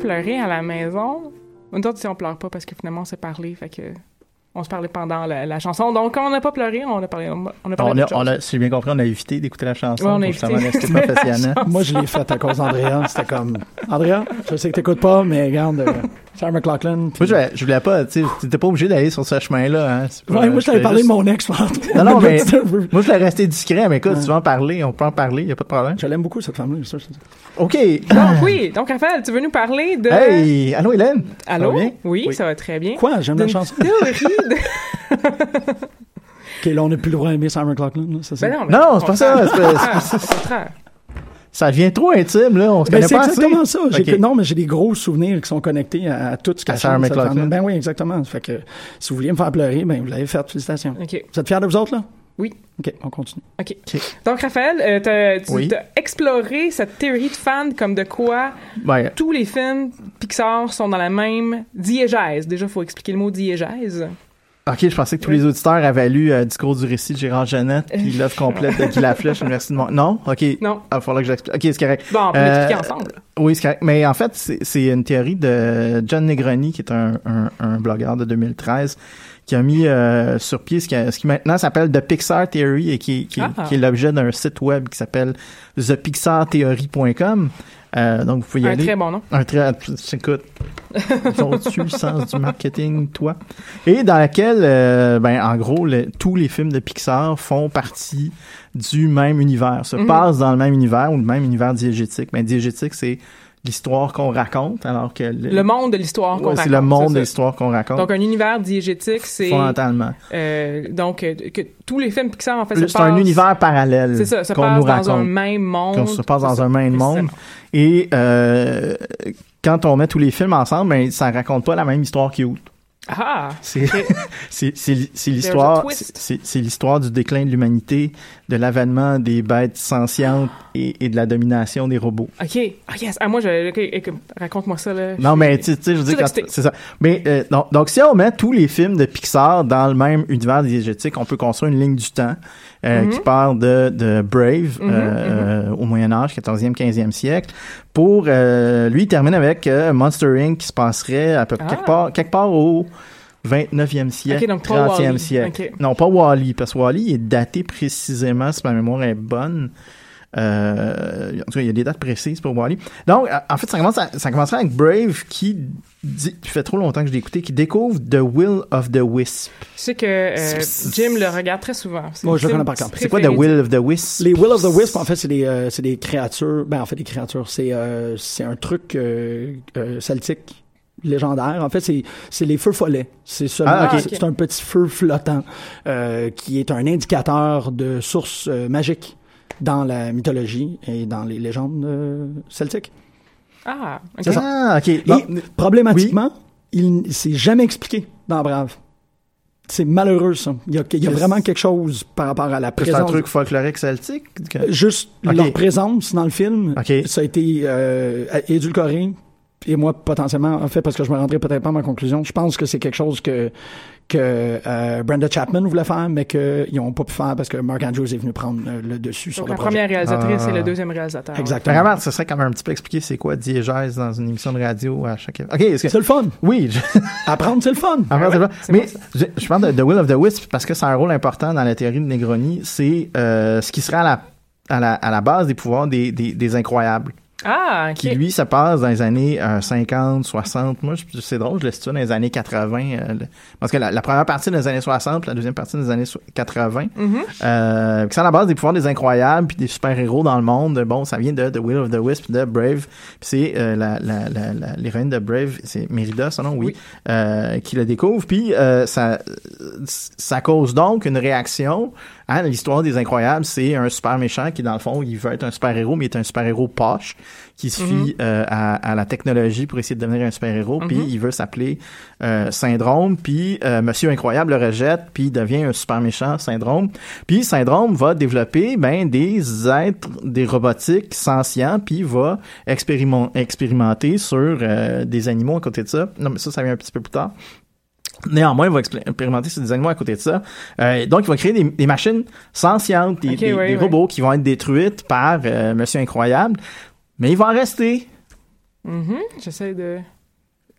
Pleurez à la maison? Nous autres, si on pleure pas parce que finalement, on s'est parlé, fait que on se parlait pendant la, la chanson. Donc, quand on n'a pas pleuré, on a parlé, on a On parlé on a, si j'ai bien compris, on a évité d'écouter la chanson Ouais, on a évité. rester professionnel. Moi, je l'ai fait à cause d'Andrea. C'était comme, Andrea, je sais que t'écoutes pas, mais regarde, euh, Sarah McLaughlin. Moi, je, voulais- je voulais pas, tu sais, t'étais pas obligé d'aller sur ce chemin-là, hein. C'est pas- Ouais, moi, je t'avais parlé juste- de mon ex. Non, non, [LAUGHS] mais moi, je voulais rester discret, mais écoute, Ouais. tu veux en parler, on peut en parler, y a pas de problème. Je l'aime beaucoup, cette femme-là. OK. Donc, oui. Donc, Raphaël, tu veux nous parler de... Hey, allô, Hélène? Allô? Ça? Oui, ça va très bien. Quoi? J'aime la chanson. théorie de... [LAUGHS] [LAUGHS] OK, là, on n'a plus le droit d'aimer Sarah là, c'est ça? Ben non, mais Non, au c'est pas ça, c'est pas- au contraire. Ça devient trop intime, là, on se Ben, connaît c'est pas assez. exactement ça. Non, mais j'ai des gros souvenirs qui sont connectés à, à tout ce qu'a Sarah femme. Ben oui, exactement. Fait que si vous vouliez me faire pleurer, ben vous l'avez fait. Félicitations. OK. Vous êtes fiers de vous autres, là? Oui. OK, on continue. OK. Donc, Raphaël, euh, t'as- tu Oui. as exploré cette théorie de fan comme de quoi Ouais. tous les films Pixar sont dans la même diégèse. Déjà, il faut expliquer le mot diégèse. OK, je pensais que tous les auditeurs avaient lu euh, Discours du récit de Gérard Jeannette puis l'œuvre complète de Guy Laflèche, Université de Mont... Non? OK. Non. Ah, il faudra que j'explique. OK, c'est correct. Bon, on peut Euh, l'expliquer ensemble. Oui, c'est correct. Mais en fait, c'est c'est une théorie de John Negroni, qui est un, un, un blogueur de 2013, qui a mis euh, sur pied ce qui, ce qui maintenant s'appelle The Pixar Theory et qui, qui, Ah. qui est l'objet d'un site web qui s'appelle thepixartheory.com. Euh, donc, vous pouvez y Un aller. très bon nom. Un très, écoute, ils ont le sens du marketing, toi? Et dans laquelle, euh, ben, en gros, le- tous les films de Pixar font partie du même univers, se Mhm. passent dans le même univers ou le même univers diégétique. Ben, diégétique, c'est l'histoire qu'on raconte, alors que le, Le monde de l'histoire qu'on Ouais, raconte. c'est le monde de l'histoire qu'on raconte, Donc, un univers diégétique, c'est... fondamentalement. euh, donc, euh, que tous les films Pixar, en fait, C'est un univers parallèle C'est ça, se qu'on passe nous dans raconte. un même monde. qu'on se passe dans un même monde. Et euh, quand on met tous les films ensemble, ben, ça raconte pas la même histoire qui out. Ah! C'est Ok. [LAUGHS] c'est c'est c'est There's a l'histoire c'est c'est l'histoire du déclin de l'humanité, de l'avènement des bêtes sentientes et, et de la domination des robots. OK. Ah, yes. Ah, moi, je, ok, ok, raconte-moi ça, là. Non, mais tu tu sais, je veux dire, c'est ça. Mais euh, non, donc, si on met tous les films de Pixar dans le même univers diégétique, on peut construire une ligne du temps euh, Mhm. qui part de, de Brave Mhm, euh, euh, au Moyen Âge, 14e, 15e siècle, pour euh, lui il termine avec euh, Monster Inc. qui se passerait à peu près Ah. quelque part quelque part au 29e siècle, Ok, donc pas 30e Wall-E. siècle. Ok. Non, pas Wally, parce que Wally est daté précisément, si ma mémoire est bonne. Euh, en tout cas, il y a des dates précises pour Wally. Donc, euh, en fait, ça commence, à- ça commencerait avec Brave qui dit, fait trop longtemps que je l'ai écouté, qui découvre The Will of the Wisp. Je sais que euh, Jim le regarde très souvent. Moi, je le connais par cœur. C'est quoi The. Will of the Wisp? Les Will of the Wisp, en fait, c'est des, euh, créatures. Ben, en fait, des créatures. C'est, euh, c'est un truc euh, euh, celtique légendaire. En fait, c'est, c'est les feux follets. C'est Ah, ok. c'est, c'est un petit feu flottant euh, qui est un indicateur de source euh, magique dans la mythologie et dans les légendes euh, celtiques. Ah, ok. C'est ça. Ah, ok. Et Bon, problématiquement, il c'est jamais expliqué dans Brave. C'est malheureux, ça. Il y a, il y a Qu'est-ce- vraiment quelque chose par rapport à la c'est un présence. truc folklorique celtique? que- Juste Ok. leur présence dans le film, ça a été euh, édulcoré. Et moi, potentiellement, en fait, parce que je me rendrai peut-être pas à ma conclusion, je pense que c'est quelque chose que que euh, Brenda Chapman voulait faire, mais qu'ils n'ont pas pu faire parce que Mark Andrews est venu prendre euh, le dessus sur Donc, le la projet. première réalisatrice Ah. et le deuxième réalisateur. Exactement. Vraiment, ce serait quand même un petit peu expliqué c'est quoi diégèse dans une émission de radio à chaque... Ok, que... C'est le fun. Oui, je... [LAUGHS] Apprendre, c'est le fun. Ouais, mais je, je parle de The Will of the Wisp parce que c'est un rôle important dans la théorie de Negroni. C'est euh, ce qui serait à la, à, la, à la base des pouvoirs des, des, des incroyables. Ah, ok. Qui, lui, se passe dans les années euh, 50, 60. Moi, c'est drôle, je le situe dans les années 80. euh, le- parce que la, la première partie des années 60, la deuxième partie des années so- 80. Mhm. Euh, c'est à la base des pouvoirs des incroyables puis des super-héros dans le monde. Bon, ça vient de The Will of the Wisp, de Brave. Puis c'est euh, la, la, la, la- l'héroïne de Brave, c'est Merida, son nom, oui, Oui. euh, qui le découvre. Puis euh, ça, ça cause donc une réaction à l'histoire des incroyables. C'est un super méchant qui, dans le fond, il veut être un super-héros, mais il est un super-héros poche qui se fie euh, à, à la technologie pour essayer de devenir un super-héros. Puis il veut s'appeler euh, Syndrome. Puis euh, Monsieur Incroyable le rejette, puis il devient un super méchant, Syndrome. Puis Syndrome va développer ben, des êtres, des robotiques sentients, puis va expérimen- expérimenter sur euh, des animaux à côté de ça. Non, mais ça, ça vient un petit peu plus tard. Néanmoins, il va expé- expérimenter sur des animaux à côté de ça. Euh, donc, il va créer des, des machines sentientes, des, des- robots qui vont être détruites par euh, Monsieur Incroyable. Mais il va en rester. Mhm. J'essaie de.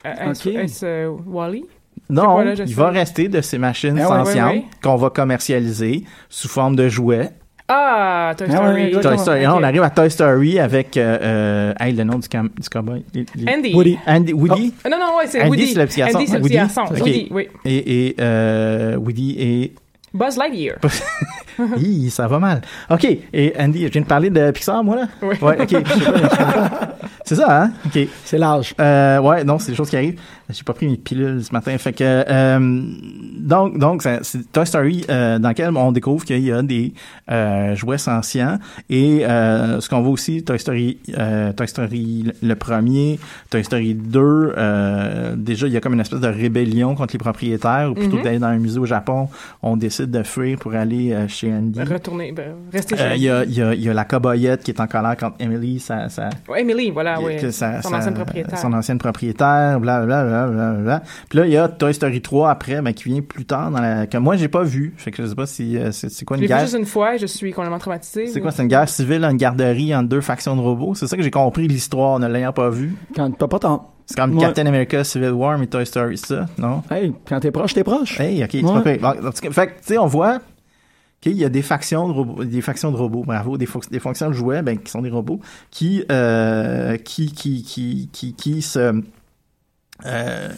Euh, Est-ce Wally? Non, là, il va rester de ces machines Ah ouais, sentientes ouais, ouais. qu'on va commercialiser sous forme de jouets. Ah, Toy Ah ouais, Story. Toy Story. Ok. On arrive à Toy Story avec euh, euh, hey, le nom du, cam- du cowboy. Les- les- Andy. Woody. Andy, Woody? Ah, non, non, ouais, c'est Andy, Woody. c'est le petit garçon. Andy, c'est le Woody? petit garçon. Woody, oui. Et, et euh, Woody et Buzz Lightyear. [LAUGHS] [LAUGHS] Hi, ça va mal. OK. Et Andy, je viens de parler de Pixar, moi, là? Oui. Ouais, OK. [LAUGHS] C'est ça, hein? OK. C'est l'âge. Euh, ouais, non, c'est des choses qui arrivent. J'ai pas pris mes pilules ce matin. Fait que, euh, donc, donc, c'est Toy Story, euh, dans lequel on découvre qu'il y a des euh, jouets sentients. Et ce qu'on voit aussi, Toy Story, Toy Story le premier, Toy Story 2, euh, déjà, il y a comme une espèce de rébellion contre les propriétaires. Ou plutôt que d'aller dans un musée au Japon, on décide de fuir pour aller euh, chez Andy. Retourner, ben, rester Euh, chez Il y, a, il y, a, y a la cobayette qui est en colère contre Emily, Ouais, Emily, voilà, oui. Son ancienne propriétaire. Son ancienne propriétaire, bla bla bla bla bla. Puis là, il y a Toy Story 3 après, ben, qui vient plus tard dans la, que moi j'ai pas vu. Fait que je sais pas si euh, c'est quoi Je une l'ai vu guerre. juste une fois et je suis complètement traumatisée. C'est quoi, c'est une guerre civile, une garderie entre deux factions de robots? C'est ça que j'ai compris l'histoire en ne l'ayant pas vu. Quand t'as pas tant. C'est comme Ouais. Captain America Civil War mais Toy Story ça, non? Hey, quand t'es proche, t'es proche. Hey, ok, c'est Ouais. pas pire. Fait que, tu sais, on voit qu'il y a des factions de robots, des factions de robots, bravo, des, des fonctions de jouets, ben, qui sont des robots, qui, euh, qui, qui, qui, qui, qui se, euh,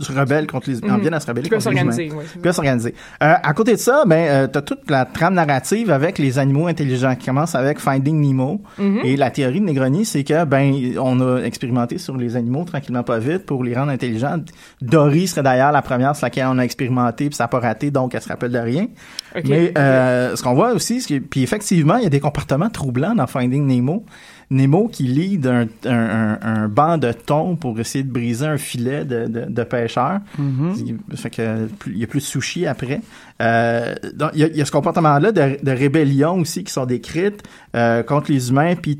se rebellent contre les, en Mhm. à se rebeller contre les humains. s'organiser, oui. s'organiser. Euh, à côté de ça, ben, euh, t'as toute la trame narrative avec les animaux intelligents qui commence avec Finding Nemo. Mhm. Et la théorie de Negroni, c'est que, ben, on a expérimenté sur les animaux tranquillement pas vite pour les rendre intelligents. Dory serait d'ailleurs la première sur laquelle on a expérimenté puis ça n'a pas raté, donc elle se rappelle de rien. Ok. Mais, euh, ce qu'on voit aussi, puis effectivement, il y a des comportements troublants dans Finding Nemo. Nemo qui lead un, un, un, un banc de thon pour essayer de briser un filet de, de, de pêcheurs. Il- Fait que il y a plus de sushi après. Euh, donc, il y a, il y a ce comportement-là de, de rébellion aussi qui sont décrites euh, contre les humains, puis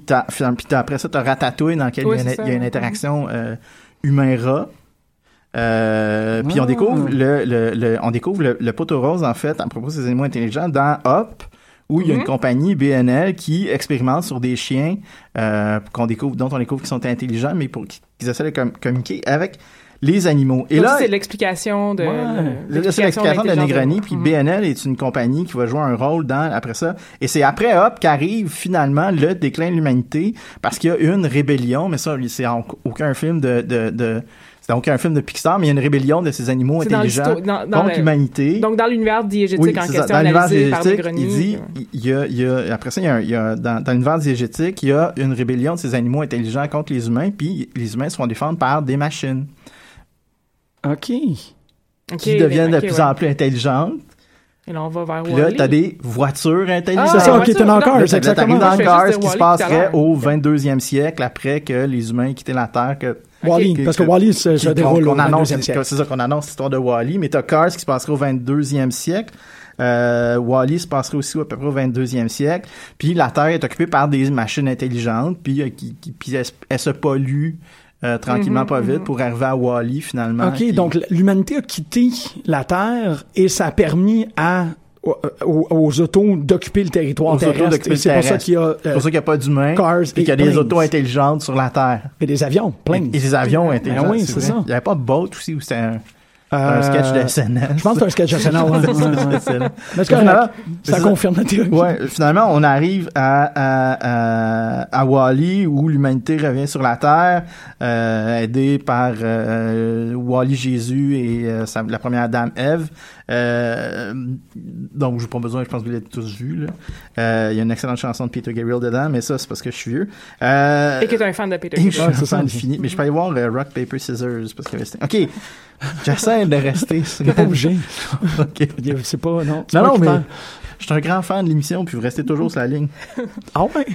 après ça, t'as Ratatouille dans lequel Oui, il, y a une, c'est ça, il y a une ouais. interaction euh, humain-rat. Euh, Puis on Ah. découvre le, le, le- on découvre le, le poteau rose en fait à propos de ces animaux intelligents dans Hop où il y a une Mhm. compagnie BNL qui expérimente sur des chiens euh, qu'on découvre dont on découvre qu'ils sont intelligents mais pour qu'ils essaient de com- communiquer avec les animaux. Et Donc, là c'est l'explication de. Ouais. de- Là, c'est l'explication de la l'intelligence Negroni, puis. BNL est une compagnie qui va jouer un rôle dans après ça. Et c'est après Hop qu'arrive finalement le déclin de l'humanité parce qu'il y a une rébellion, mais ça, c'est aucun film de, de, de c'est dans aucun film de Pixar, mais il y a une rébellion de ces animaux dans intelligents l'histoire- dans- dans contre l'humanité. Donc, dans l'univers diégétique Oui, en question ça. Dans l'univers analysé par il dit, il y a, il y a, après ça, il y a, il y a- dans, dans l'univers diégétique, il y a une rébellion de ces animaux intelligents contre les humains, puis les humains se font défendre par des machines OK. Qui deviennent de plus ouais. en plus intelligentes. Et là, on va vers Puis là, t'as des voitures intelligentes. Ah, c'est ça, ok, voitures, t'es dans Cars, t'arrives exactement. dans Cars, juste qui se passerait au 22e siècle, après que les humains quitté la Terre, que Wally, parce que que- Wally se, se qu'on- déroule au annonce, 22e siècle. c'est ça qu'on annonce l'histoire de Wally, mais t'as Cars qui se passerait au 22e siècle. Euh, Wally se passerait aussi à peu près au 22e siècle. Puis la Terre est occupée par des machines intelligentes, puis, euh, qui, qui- puis elle, elle se pollue euh, tranquillement, Mhm, pas vite, mhm. pour arriver à Wally finalement. OK, qui- donc l'humanité a quitté la Terre et ça a permis à aux, aux autos d'occuper le territoire terrestre. Et c'est pour ça qu'il y a euh, pour ça qu'il n'y a pas d'humains, Cars puis qu'il y a et des autos intelligentes sur la Terre. et des avions, plein. Et des avions intelligents. Ben oui, c'est ça. Il n'y avait pas de boat aussi, où c'était un, un Euh, sketch de SNL. Je pense que c'est un sketch de SNL, ouais. [LAUGHS] Mais. Finalement, Ça c'est confirme la théorie. Ouais, finalement, on arrive à, à, à, à Wally où l'humanité revient sur la Terre, euh, aidée par euh, Wally Jésus et euh, sa- la première dame Ève. Euh, donc, j'ai pas besoin, je pense que vous l'avez tous vu. là. Euh, Il y a une excellente chanson de Peter Gabriel dedans, mais ça, c'est parce que je suis vieux. Euh, Et que t'es un fan de Peter et je Gabriel. suis c'est fan. Mais je peux aller voir euh, Rock, Paper, Scissors parce qu'il y avait... OK, j'essaie de rester. T'es pas obligé. [LAUGHS] OK. C'est pas, non. c'est Non, pas non, mais. Je suis un grand fan de l'émission, puis vous restez toujours sur la ligne. Ah ouais?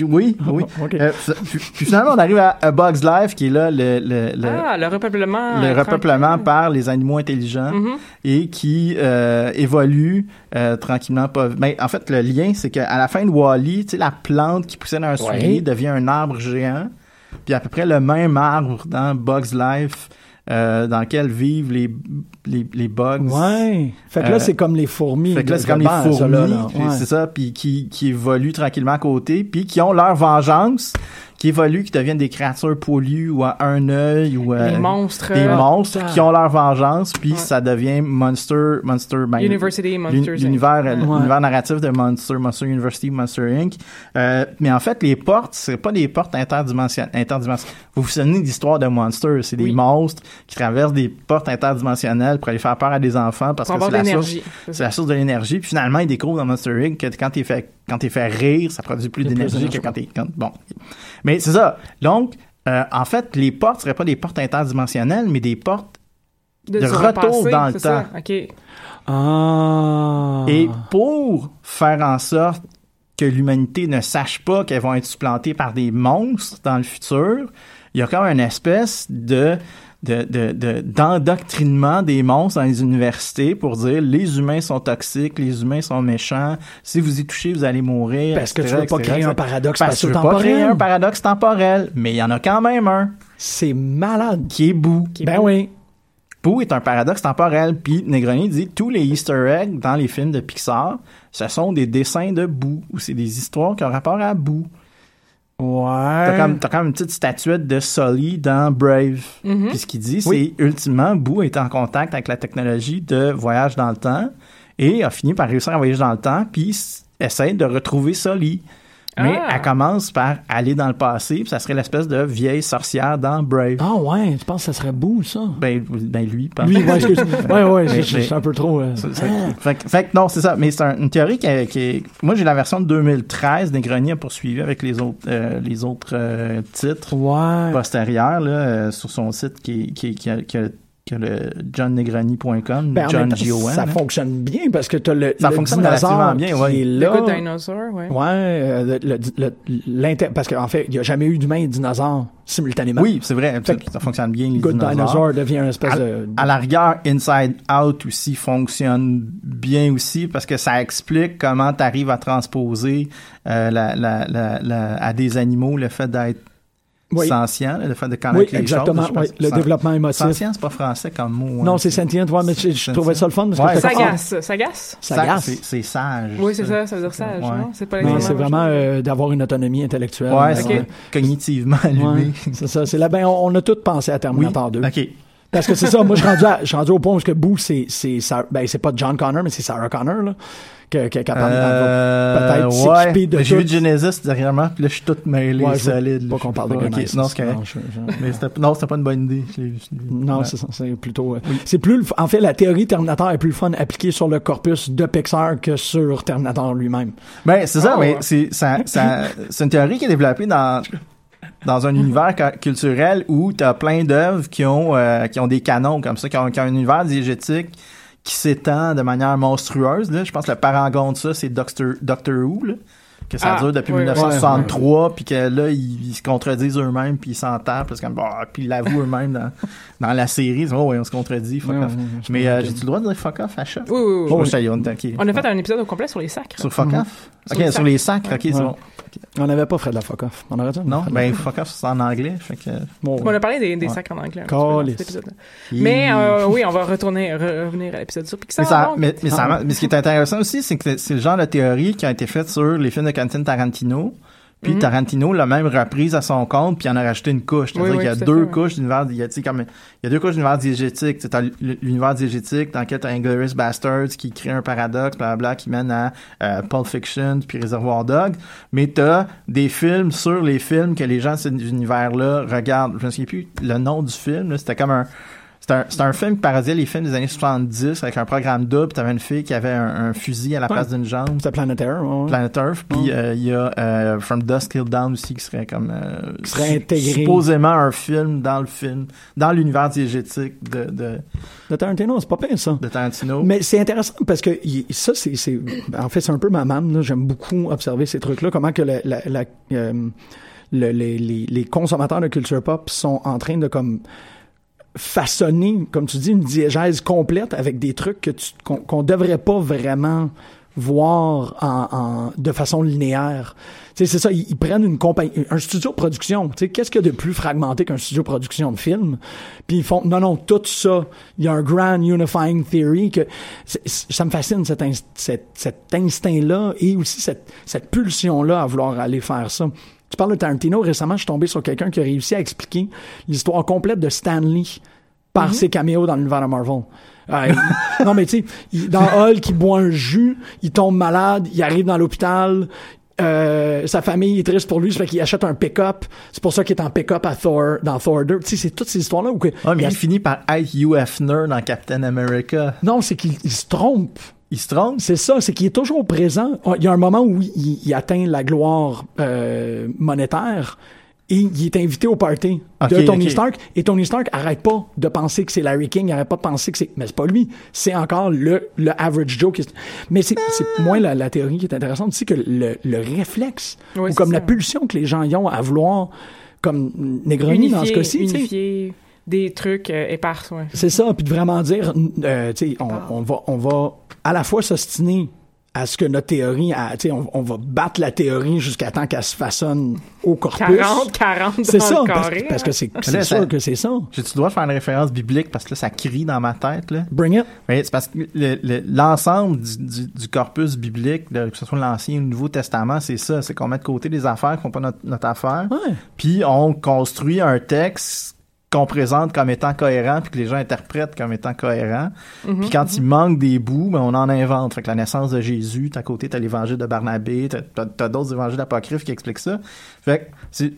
Oui, oui. OK. Euh, puis, puis finalement, on arrive à, à Bugs Life, qui est là le, le, le, Ah, le repeuplement. le repeuplement par les animaux intelligents Mhm. et qui euh, évolue euh, tranquillement. Pas... Ben, en fait, le lien, c'est qu'à la fin de Wally, tu sais, la plante qui poussait dans un soulier devient un arbre géant. Puis à peu près le même arbre dans Bugs Life, euh, dans lequel vivent les, les, les bugs. Ouais. Fait que là, Euh, c'est comme les fourmis. Fait que là, c'est comme les fourmis, c'est ça, puis qui, qui évoluent tranquillement à côté, puis qui ont leur vengeance, qui évoluent, qui deviennent des créatures poilues ou à un œil ou euh, Les monstres. des monstres putain. qui ont leur vengeance, puis Ouais. ça devient Monster, Monster, ben, University Monsters. l'univers, Ouais. l'univers narratif de Monster, Monster University, Monster Inc. Euh, mais en fait, les portes, c'est pas des portes interdimensionnelles. interdimensionnelles. Vous vous souvenez de l'histoire de Monster, c'est des Oui. monstres qui traversent des portes interdimensionnelles pour aller faire peur à des enfants parce Pour que c'est la source l'énergie. c'est la source de l'énergie. Puis finalement, ils découvrent dans Monster Inc. que quand t'es fait, quand t'es fait rire, ça produit plus d'énergie que quand t'es, quand- bon. Mais c'est ça. Donc, euh, en fait, les portes seraient pas des portes interdimensionnelles, mais des portes de retour passé, dans le c'est ça? temps. OK. Ah. Et pour faire en sorte que l'humanité ne sache pas qu'elles vont être supplantées par des monstres dans le futur, il y a quand même une espèce de de, de, de- d'endoctrinement des monstres dans les universités pour dire les humains sont toxiques, les humains sont méchants, si vous y touchez, vous allez mourir. Parce que tu veux pas créer un paradoxe Parce que tu veux pas créer un paradoxe temporel, mais il y en a quand même un C'est malade. qui est Boo. Ben oui. Boo est un paradoxe temporel. Puis Negroni dit tous les Easter eggs dans les films de Pixar, ce sont des dessins de Boo ou c'est des histoires qui ont rapport à Boo. Ouais. T'as comme, t'as comme une petite statuette de Sully dans Brave. Mhm. Puis ce qu'il dit, Oui. c'est ultimement Boo est en contact avec la technologie de voyage dans le temps et a fini par réussir à voyager dans le temps puis essaie de retrouver Sully. Mais Ah. elle commence par aller dans le passé, puis ça serait l'espèce de vieille sorcière dans Brave. Ah ouais, tu penses que ça serait beau, ça? Ben, ben lui, pas. Lui, ouais, excuse. [LAUGHS] ouais, suis un peu trop... euh, C'est- c'est- Fait, que- fait que non, c'est ça. Mais c'est un- une théorie qui, est- qui est. Moi, j'ai la version de 2013. Negroni a poursuivi avec les autres, euh, les autres euh, titres Ouais. postérieurs là, euh, sur son site qui, qui, qui, a, qui a que le johnnegroni.com, Ben, en John G-O-N. ça hein. fonctionne bien parce que t'as le, Ça le fonctionne dinosaure relativement bien, qui ouais. est Le là. Good Dinosaur, ouais. Ouais, euh, le, le- l'inter- parce qu'en fait, il n'y a jamais eu d'humain et de dinosaure simultanément. Oui, c'est vrai, ça, Fait que ça fonctionne bien, les Good dinosaures. Dinosaur devient une espèce À, de... à la rigueur, Inside Out aussi fonctionne bien aussi parce que ça explique comment tu arrives à transposer euh, la, la, la, la- à des animaux le fait d'être Oui. sentient, le fait de Oui, connaître les exactement. choses. Oui, que le développement émotif. Sentient, c'est pas français comme mot. Non, hein. c'est sentient. Ouais, mais je, je trouvais ça le fun parce que Ouais, comme, Sagace. Sagace? ah, sagace. C'est c'est sage. Oui, c'est ça, ça veut dire sage, Ouais. non? C'est pas Non, exactement c'est vraiment euh, d'avoir une autonomie intellectuelle. Ouais, c'est cognitivement allumé. ouais, c'est ça. C'est là, ben, on, on a tous pensé à Terminator 2. OK. Parce que c'est ça, moi, je suis rendu, à- je suis rendu au point où que Boo, c'est, c'est, Sarah- ben, c'est pas John Connor, mais c'est Sarah Connor, là, que, que, va Euh, peut-être ouais. s'équiper de J'ai vu. Genesis derrière moi, puis là, je suis tout mêlé, Ouais, solide. pas qu'on parle de Genesis. Non, c'est correct. Mais c'était, non, c'était pas une bonne idée. Je l'ai- je l'ai- Non, ouais. c'est. C'est plutôt. euh, C'est plus. En fait, la théorie Terminator est plus fun appliquée sur le corpus de Pixar que sur Terminator lui-même. Ben, c'est ça, Ah, mais c'est, ça, ça, c'est une théorie qui est développée dans, dans un univers culturel où t'as plein d'œuvres qui ont, euh, qui ont des canons comme ça, qui ont, qui ont un univers diégétique qui s'étend de manière monstrueuse, là. Je pense que le parangon de ça, c'est Doctor, Doctor Who, là. Que ça Ah, dure depuis oui, oui. 1963, puis que là, ils, ils se contredisent eux-mêmes, puis ils s'en tapent, parce que, bah, puis ils l'avouent eux-mêmes dans, dans la série. Ils disent, oh, ouais, on se contredit, fuck off. Mais euh, j'ai-tu le droit de dire fuck off à chat? Oui, oui, oui. Oh, oui. ça y est, on. On a fait un épisode au complet sur les sacres. Sur fuck Mhm. off? Sur Ok, les sur les sacres, ok, c'est bon. On n'avait pas Fred la fuck off. On aurait dû. Non, ben fuck off, c'est en anglais, fait que... Bon, On a parlé des, des Ouais. sacres en anglais. dans. Mais euh, oui, on va retourner, re- revenir à l'épisode sur Pixar. Mais, ça, donc. mais, mais, ça- Ah. mais ce qui est intéressant aussi, c'est que c'est le genre de théorie qui a été faite sur les films de Quentin Tarantino. Puis Mhm. Tarantino l'a même reprise à son compte, puis il en a rajouté une couche. C'est-à-dire Oui, oui, qu'il y a deux fait, couches d'univers, il y a, sais, comme, il y a deux couches d'univers diégétique. Tu as l'univers diégétique dans lequel tu as Inglourious Bastards qui crée un paradoxe, blablabla, qui mène à euh, Pulp Fiction puis Reservoir Dog. Mais tu as des films sur les films que les gens de cet univers-là regardent. Je me souviens plus le nom du film. là. C'était comme un... C'était un, un film qui parodiait les films des années 70 avec un programme double. T'avais une fille qui avait un, un fusil à la Ouais. place d'une jambe. C'était Planet Air. ouais. Planet Earth. Puis euh, il y a euh, From Dusk Till Dawn aussi qui serait comme euh, Qui serait intégré. supposément un film dans le film, dans l'univers diégétique de, de, De Tarantino, c'est pas pire, ça. de Tarantino. Mais c'est intéressant parce que ça, c'est, c'est, en fait, c'est un peu ma là. J'aime beaucoup observer ces trucs-là. Comment que la, la, la- euh, le- les, les, les consommateurs de culture pop sont en train de comme façonner, comme tu dis, une diégèse complète avec des trucs que tu, qu'on, qu'on devrait pas vraiment voir en, en- de façon linéaire. Tu sais, c'est ça, ils, ils prennent une compagnie, un studio de production. Tu sais, qu'est-ce qu'il y a de plus fragmenté qu'un studio de production de film? Puis ils font, non, non, tout ça, il y a un grand unifying theory que ça me fascine cet, cet, cet instinct-là et aussi cette, cette pulsion-là à vouloir aller faire ça. Tu parles de Tarantino, récemment, je suis tombé sur quelqu'un qui a réussi à expliquer l'histoire complète de Stanley par ses caméos dans l'univers de Marvel. Euh, [LAUGHS] non, mais tu sais, dans Hulk, il boit un jus, il tombe malade, il arrive dans l'hôpital, euh, sa famille est triste pour lui, ça fait qu'il achète un pick-up. C'est pour ça qu'il est en pick-up à Thor, dans Thor 2. Tu sais, c'est toutes ces histoires-là où que... Ah, mais il finit par être Hugh Hefner dans Captain America. Non, c'est qu'il il se trompe. Il se trompe? C'est ça, c'est qu'il est toujours présent. Ah, Il y a un moment où il, il atteint la gloire euh, monétaire et il est invité au party de Tony. Stark. Et Tony Stark arrête pas de penser que c'est Larry King, il arrête pas de penser que c'est... Mais c'est pas lui, c'est encore le, le average Joe. Qui est- Mais c'est c'est moins la, la théorie qui est intéressante, c'est que le, le réflexe, Oui, ou comme ça. la pulsion que les gens y ont à vouloir, comme Negroni dans ce cas-ci, des trucs euh, épars, ouais. c'est ça, puis de vraiment dire, euh, tu sais, on, on va, on va à la fois s'ostiner à ce que notre théorie, à- tu sais, on, on va battre la théorie jusqu'à temps qu'elle se façonne au corpus. 40, 40 dans C'est ça, le parce, carré. parce que c'est là, c'est ça- sûr que c'est ça. J'ai-tu le droit de faire une référence biblique parce que là, ça crie dans ma tête, là? Bring it. Oui, c'est parce que le- le- l'ensemble du, du- du corpus biblique, de- que ce soit l'Ancien ou le Nouveau Testament, c'est ça. C'est qu'on met de côté des affaires qui font pas notre, notre affaire. Ouais. Puis on construit un texte qu'on présente comme étant cohérent puis que les gens interprètent comme étant cohérent. Mhm, Puis quand il manque des bouts, ben on en invente. Fait que la naissance de Jésus, t'as à côté, t'as l'évangile de Barnabé, t'as, t'as- t'as d'autres évangiles apocryphes qui expliquent ça. Fait que c'est,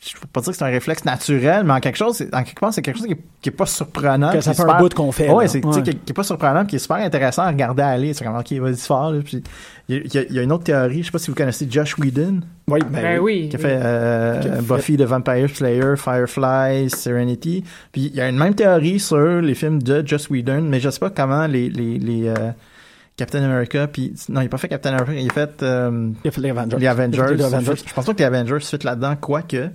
je peux pas dire que c'est un réflexe naturel, mais en quelque chose, c'est- en quelque part, c'est quelque chose qui est, qui est pas surprenant. Que ça qui fait est un super- bout qu'on fait, Ouais, là. c'est, tu sais, Ouais. qui, qui est pas surprenant, qui est super intéressant à regarder aller. C'est comme, ok, vas-y fort, là. Puis, il y, a- il y une autre théorie, je sais pas si vous connaissez Josh Whedon, Oui, Ben oui. qui a fait, euh, Qui a fait- Buffy the Vampire Slayer, Firefly, Serenity. Puis, il y a une même théorie sur les films de Joss Whedon, mais je sais pas comment les, les, les, euh, Captain America, puis, non, il a pas fait Captain America, il a fait, euh, Il a fait les Avengers. les Avengers. Les Avengers. Je pense pas que les Avengers suite là-dedans, quoique.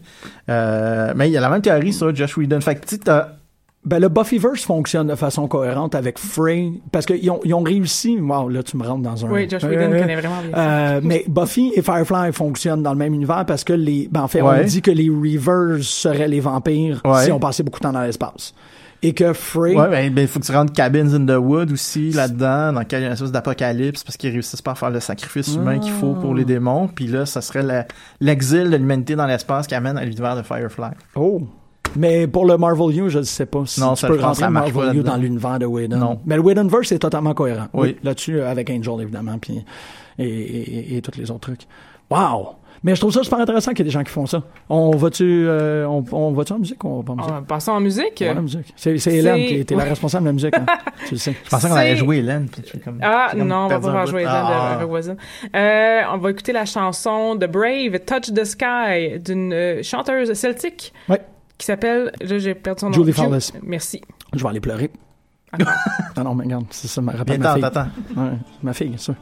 Euh, mais il y a la même théorie sur Josh Whedon. Fait que, tu Ben, le Buffyverse fonctionne de façon cohérente avec Frey, parce qu'ils ont, ils ont réussi, wow, là, tu me rentres dans un... Oui, Josh Whedon Euh, connaît vraiment bien euh, mais Buffy et Firefly fonctionnent dans le même univers parce que les, ben, en fait, Ouais. on dit que les Reavers seraient les vampires Ouais. si on passait beaucoup de temps dans l'espace. Et que Frey, Ouais, ben, ben, faut que tu rentres Cabins in the Wood aussi là-dedans, dans lequel il y a une espèce d'apocalypse parce qu'ils réussissent pas à faire le sacrifice humain qu'il faut pour les démons. Puis là, ça serait l'exil de l'humanité dans l'espace qui amène à l'univers de Firefly. oh. Mais pour le Marvel U, je ne sais pas si Non, tu ça, peux rentrer Marvel U dans l'univers de Whedon. Non. Mais le Whedonverse est totalement cohérent. Oui. Là-dessus, euh, avec Angel, évidemment, puis, et, et, et, et tous les autres trucs. Wow! Mais je trouve ça super intéressant qu'il y ait des gens qui font ça. On va-tu, euh, on, on va-tu en musique ou on va pas en musique? Ah, passons en musique? On va en musique. C'est, c'est Hélène qui était la responsable de la musique, hein. [LAUGHS] tu le sais. Je pensais qu'on allait jouer Hélène. Puis comme, Ah comme non, on va bout. jouer Ah. de Rock Voisin. Euh, on va écouter la chanson de Brave, Touch the Sky, d'une euh, chanteuse celtique Ouais. qui s'appelle, là, j'ai perdu son nom. Julie Ju- Fawless. Merci. Je vais aller pleurer. Ah non, [LAUGHS] mais regarde, c'est ça, me rappelle ma fille. attends, attends. Ouais, ma fille, ça.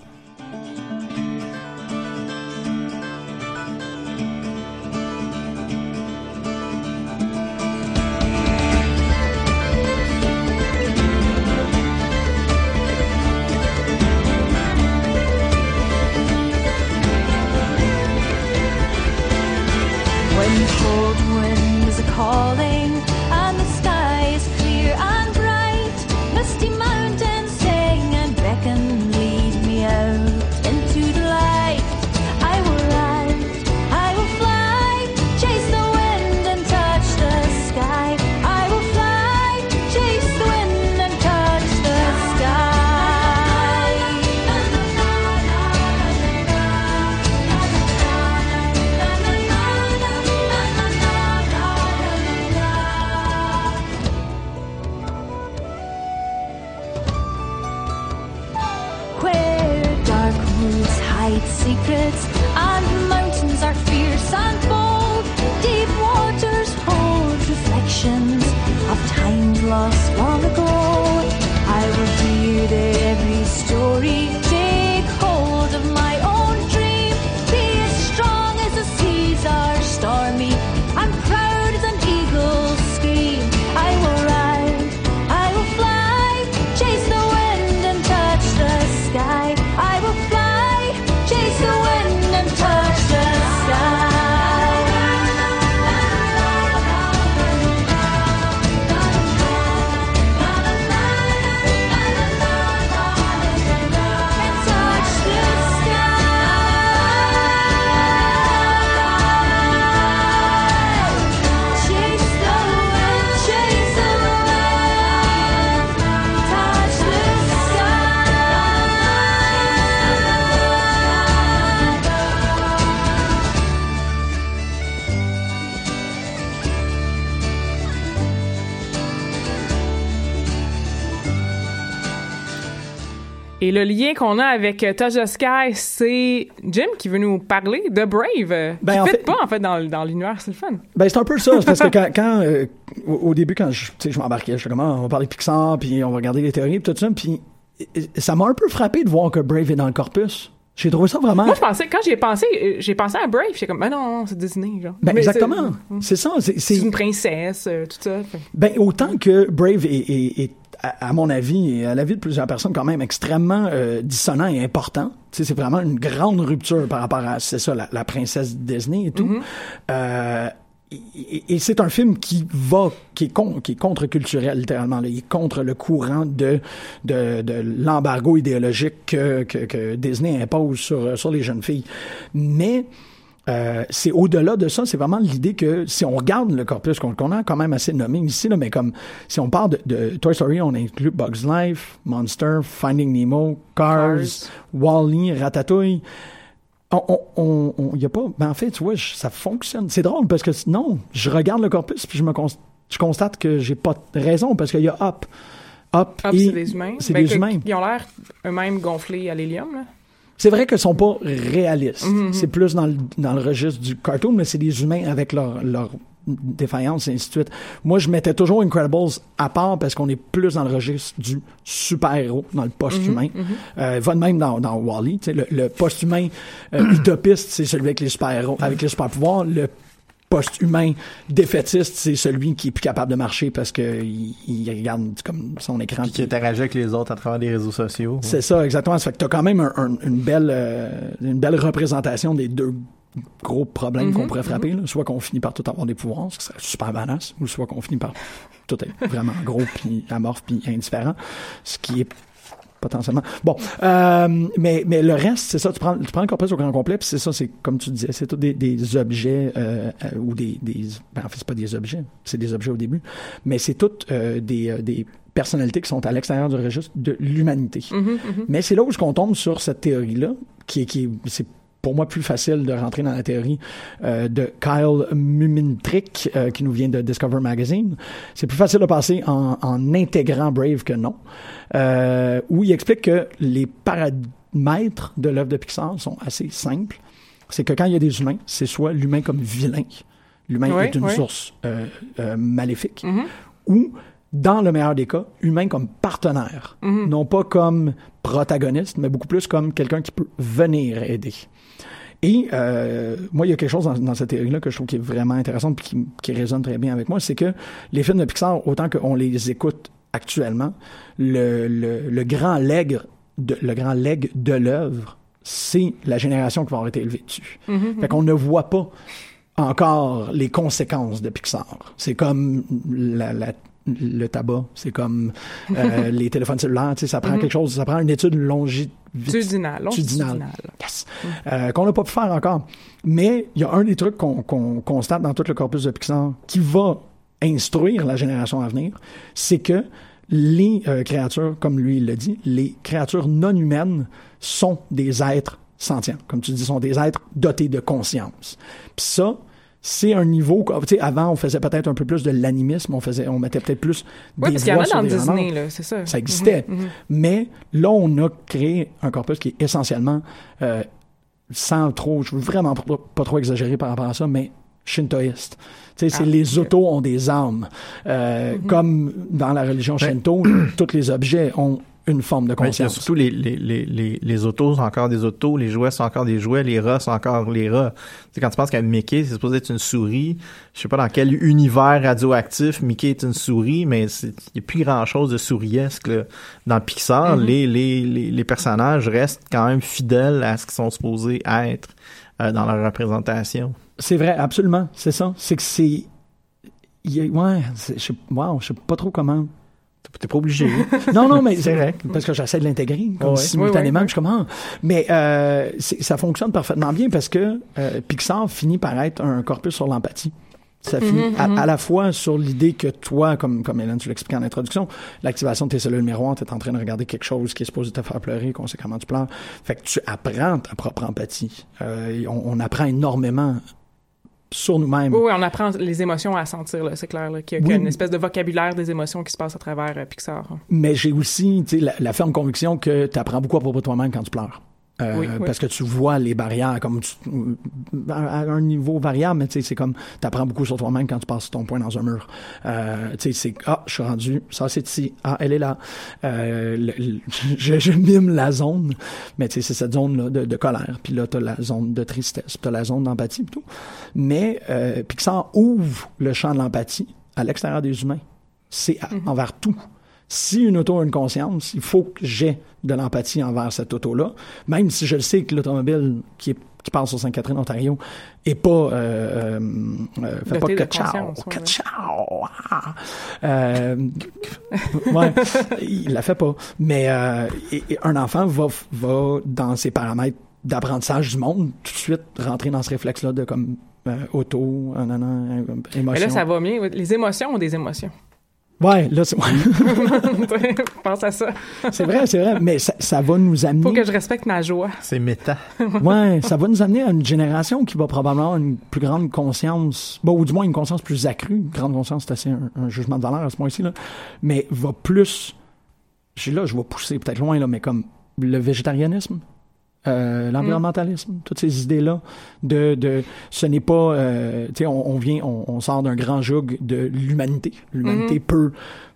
Et le lien qu'on a avec euh, Touch the Sky, c'est Jim qui veut nous parler de Brave. Ben, qui en fait- pas, en fait, dans, dans l'univers, c'est le fun. Ben, c'est un peu ça. parce que [LAUGHS] quand, quand euh, au, début, quand je, je m'embarquais, je suis comme, ah, on va parler de Pixar, puis on va regarder les théories, puis tout ça, puis euh, ça m'a un peu frappé de voir que Brave est dans le corpus. J'ai trouvé ça vraiment. Moi, je pensais, quand j'ai pensé, euh, j'ai pensé à Brave, j'étais comme, ben non, non, c'est Disney, genre. Ben, Mais exactement. c'est- ça. C'est, une princesse, euh, tout ça. Fait- ben, autant que Brave est, est- est, à, à mon avis, et à l'avis de plusieurs personnes, quand même extrêmement euh, dissonant et important. Tu sais, c'est vraiment une grande rupture par rapport à, c'est ça, la, la princesse Disney et tout. Euh, et, et- et c'est un film qui va, qui est, con- qui est contre-culturel, littéralement. Là. Il est contre le courant de, de, de l'embargo idéologique que, que, que Disney impose sur, sur les jeunes filles. Mais euh, c'est au-delà de ça, c'est vraiment l'idée que si on regarde le corpus qu'on a quand même assez nommé ici, là, mais comme si on parle de, de Toy Story, on inclut Bugs Life, Monster, Finding Nemo, Cars, Cars. Wall-E, Ratatouille. on, on, on- on- y a pas. Ben en fait, tu vois, je- ça fonctionne. C'est drôle parce que non, je regarde le corpus puis je me cons- je constate que j'ai pas raison parce qu'il y a et puis c'est des humains. c'est Ben, des humains. Ils ont l'air eux-mêmes gonflés à l'hélium, là. C'est vrai qu'ils sont pas réalistes. Mhm. C'est plus dans le, dans le registre du cartoon, mais c'est des humains avec leur, leur défaillance et ainsi de suite. Moi, je mettais toujours Incredibles à part parce qu'on est plus dans le registre du super-héros, dans le post-humain. Euh, va de même dans, dans tu sais, Le, le post-humain euh, [CLEARS THROAT] utopiste, c'est celui avec les super-héros, avec les super-pouvoirs. Le post-humain défaitiste, c'est celui qui est plus capable de marcher parce que il, il regarde comme son écran. Puis qui interagit avec les autres à travers les réseaux sociaux. C'est ça, exactement. Ça fait que t'as quand même un- un- une belle euh, une belle représentation des deux gros problèmes qu'on pourrait frapper. là. Soit qu'on finit par tout avoir des pouvoirs, ce qui serait super badass, ou soit qu'on finit par tout être vraiment gros, puis amorphe, puis indifférent, ce qui est potentiellement. Bon, euh, mais mais le reste, c'est ça. Tu prends tu prends le corpus au grand complet, puis c'est ça. C'est comme tu disais, c'est tout des, des objets euh, euh, ou des des. Ben, en fait, c'est pas des objets, c'est des objets au début, mais c'est toutes euh, des euh, des personnalités qui sont à l'extérieur du registre de l'humanité. Mais c'est là où on tombe sur cette théorie-là, qui est, qui est- c'est pour moi plus facile de rentrer dans la théorie euh, de Kyle Mumintrick, euh, qui nous vient de Discover Magazine. C'est plus facile de passer en, en intégrant Brave que non, euh, où il explique que les paramètres de l'œuvre de Pixar sont assez simples. C'est que quand il y a des humains, c'est soit l'humain comme vilain, l'humain Oui, est une oui. source euh, euh, maléfique, Mhm. ou dans le meilleur des cas, humain comme partenaire, Mhm. non pas comme protagoniste, mais beaucoup plus comme quelqu'un qui peut venir aider. Et euh, moi, il y a quelque chose dans, dans cette théorie-là que je trouve qui est vraiment intéressante et qui, qui résonne très bien avec moi, c'est que les films de Pixar, autant qu'on les écoute actuellement, le, le, le grand leg de, le grand leg de l'œuvre, c'est la génération qui va avoir été élevée dessus. Fait qu'on ne voit pas encore les conséquences de Pixar. C'est comme la, la- le tabac, c'est comme euh, [LAUGHS] les téléphones cellulaires, tu sais, ça prend quelque chose, ça prend une étude longitudinale. Longitudinal. Longitudinal. Yes. Euh, qu'on n'a pas pu faire encore. Mais il y a un des trucs qu'on qu'on constate dans tout le corpus de Pixar qui va instruire la génération à venir, c'est que les euh, créatures, comme lui il le dit, les créatures non humaines sont des êtres sentients. Comme tu dis, sont des êtres dotés de conscience. Puis ça, c'est un niveau, tu sais, avant on faisait peut-être un peu plus de l'animisme, on faisait, on mettait peut-être plus Oui, des parce qu'il y en voix a sur dans des Disney, renards. là, c'est ça. Ça existait. Mhm, mhm. Mais là, on a créé un corpus qui est essentiellement, euh, sans trop, je veux vraiment pas, pas trop exagérer par rapport à ça, mais shintoïste. Tu sais, c'est Ah, les autos ont des âmes. Euh, Comme dans la religion shinto, tous les objets ont une forme de c'est conscience. surtout les, les, les, les, autos sont encore des autos, les jouets sont encore des jouets, les rats sont encore les rats. Quand tu penses qu'à Mickey, c'est supposé être une souris, je sais pas dans quel univers radioactif Mickey est une souris, mais il n'y a plus grand chose de souriesque. Dans Pixar, les, les, les, personnages restent quand même fidèles à ce qu'ils sont supposés être euh, dans leur représentation. C'est vrai, absolument. C'est ça. C'est que c'est. ouais, je sais pas trop comment. T'es pas obligé. [LAUGHS] Non, non, mais c'est vrai. Parce que j'essaie de l'intégrer comme Ouais. simultanément. Ouais, ouais, puis Je suis comme, ah. Mais euh, ça fonctionne parfaitement bien parce que euh, Pixar finit par être un corpus sur l'empathie. Ça finit à, à la fois sur l'idée que toi, comme, comme Hélène, tu l'expliquais en introduction, l'activation de tes cellules miroirs, tu es en train de regarder quelque chose qui est supposé te faire pleurer, conséquemment tu pleures. Fait que tu apprends ta propre empathie. Euh, on, on apprend énormément sur nous-mêmes. Oui, oui, on apprend les émotions à sentir, là, c'est clair, là, qu'il y a, Oui. une espèce de vocabulaire des émotions qui se passe à travers euh, Pixar. hein. Mais j'ai aussi tu sais, la, la ferme conviction que tu apprends beaucoup à propos de toi-même quand tu pleures. Euh, Oui, oui. Parce que tu vois les barrières comme tu- à, à un niveau variable, mais tu sais, c'est comme tu apprends beaucoup sur toi-même quand tu passes ton poing dans un mur. Euh, tu sais, c'est ah, je suis rendu, ça c'est ici, ah, elle est là. Euh, le- le- [LAUGHS] je, je mime la zone, mais tu sais, c'est cette zone là de, de colère. Puis là, t'as la zone de tristesse, puis t'as la zone d'empathie, et tout. Mais euh, Pixar ouvre le champ de l'empathie à l'extérieur des humains. C'est à- envers tout. Si une auto a une conscience, il faut que j'ai de l'empathie envers cette auto-là, même si je le sais que l'automobile qui, est, qui passe sur Sainte-Catherine, Ontario, est pas euh, euh, euh, fait pas que ciao, que ouais. ciao, ah. Euh, ouais, il la fait pas. Mais euh, et- et un enfant va va dans ses paramètres d'apprentissage du monde tout de suite rentrer dans ce réflexe-là de comme euh, auto, nan, nan, euh, émotion. Mais là, ça va bien. Les émotions ont des émotions. Ouais, là, c'est [LAUGHS] [LAUGHS] Pense à ça. c'est vrai, c'est vrai, mais ça, ça va nous amener. Faut que je respecte ma joie. C'est méta. [LAUGHS] Ouais, ça va nous amener à une génération qui va probablement avoir une plus grande conscience, bon, ou du moins une conscience plus accrue. Une grande conscience, c'est assez un, un jugement de valeur à ce point-ci, là. Mais va plus. Je là, je vais pousser peut-être loin, là, mais comme le végétarianisme. Euh, l'environnementalisme, toutes ces idées-là de, de ce n'est pas, euh, tu sais, on, on vient, on, on sort d'un grand joug de l'humanité. L'humanité peut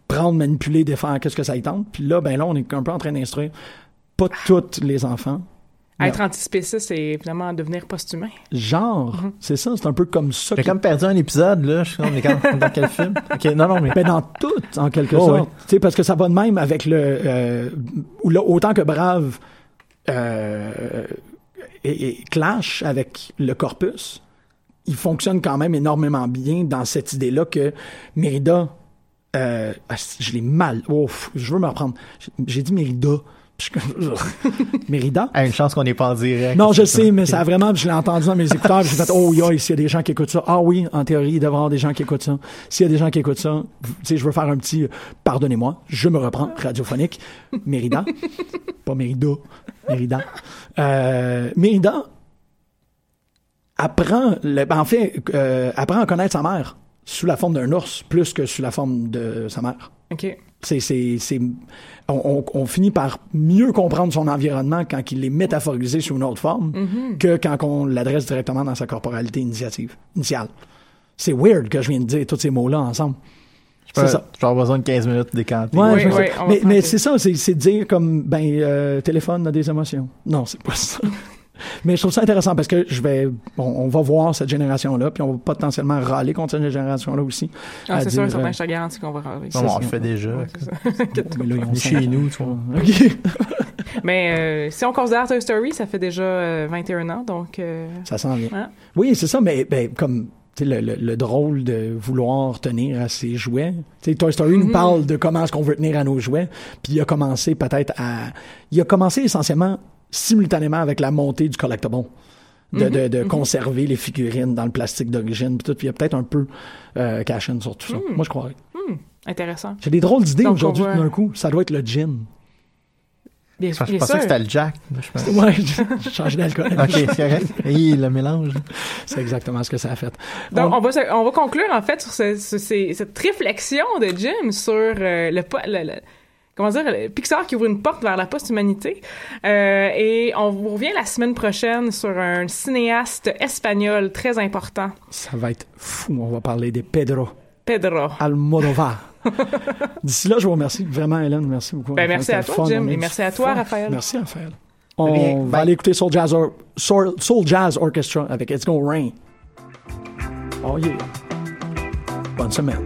prendre, manipuler, défendre, qu'est-ce que ça y tente. Puis là, ben là, on est un peu en train d'instruire pas tous les enfants, Être antispéciste, c'est évidemment devenir post-humain. Genre, c'est ça, c'est un peu comme ça. J'ai comme perdu un épisode, là. Je suis comme, mais quand- dans quel film? Ok, non, non, mais. Ben, dans tout, en quelque Oh, sorte. ouais. Tu sais, parce que ça va de même avec le... Euh, ou là, autant que Brave euh, et, et clash avec le corpus, il fonctionne quand même énormément bien dans cette idée-là que Mérida... Euh, ah, je l'ai mal. Ouf, je veux me reprendre. J'ai- J'ai dit Mérida. Puis je suis comme- [LAUGHS] Mérida? Ah, une chance qu'on n'est pas en direct. Non, je sais, mais ça a vraiment, je l'ai entendu dans mes écouteurs, j'ai fait, oh, yeah, s'il y a des gens qui écoutent ça. Ah oui, en théorie, il devrait y avoir des gens qui écoutent ça. S'il y a des gens qui écoutent ça, tu sais, je veux faire un petit, euh, pardonnez-moi, je me reprends, radiophonique, Mérida. [LAUGHS] Pas Mérida, Mérida. Euh, Mérida apprend, le, ben, en fait, euh, apprend à connaître sa mère sous la forme d'un ours, plus que sous la forme de sa mère. OK. C'est, c'est, c'est, on, on- on finit par mieux comprendre son environnement quand il est métaphorisé sous une autre forme que quand on l'adresse directement dans sa corporalité initiative, initiale. C'est weird que je viens de dire tous ces mots-là ensemble. C'est ça. Je besoin de 15 minutes de décanter. Ouais, Oui, je oui, mais, c'est ça, c'est, c'est de dire comme, ben, euh, téléphone a des émotions. Non, c'est pas ça. [LAUGHS] mais je trouve ça intéressant parce que je vais, on, on va voir cette génération-là, puis on va potentiellement râler contre cette génération-là aussi. Ah, c'est sûr, certain, euh, je te garantis qu'on va râler. Non, on le fait déjà. On est chez nous, tu vois. [LAUGHS] OK. Mais euh, si on considère Toy Story, ça fait déjà euh, 21 ans, donc... euh, Ça s'en vient. Hein? Oui, c'est ça, mais ben, comme tu sais, le, le, le drôle de vouloir tenir à ses jouets. Tu sais, Toy Story nous parle de comment est-ce qu'on veut tenir à nos jouets, puis il a commencé peut-être à... Il a commencé essentiellement simultanément avec la montée du collectible. De, de, de conserver les figurines dans le plastique d'origine, puis il y a peut-être un peu euh, cash in sur tout ça. Moi, je croirais. intéressant. J'ai des drôles d'idées aujourd'hui, va- tout d'un coup. Ça doit être le gin. Bien, Je bien pensais sûr. que c'était le Jack. Je pense- Ouais, j'ai changé d'alcool. [LAUGHS] Ok, c'est correct. Hi, le mélange. C'est exactement ce que ça a fait. Donc, On- on va, se- on va conclure, en fait, sur ce- ce- ces- cette réflexion de Jim sur euh, le, po- le- le- Comment dire, Pixar qui ouvre une porte vers la post-humanité. Euh, et on vous revient la semaine prochaine sur un cinéaste espagnol très important, Ça va être fou. On va parler des Pedro. Pedro. Almodovar. [LAUGHS] D'ici là, je vous remercie vraiment, Hélène. Merci beaucoup. Ben, merci à toi, fun. Jim, et merci à toi, fun. Raphaël. Merci, Raphaël. Rien. On va Bye. aller écouter Soul Jazz, Or- Soul, Soul Jazz Orchestra avec It's Gonna Rain. Oh yeah. Bonne semaine.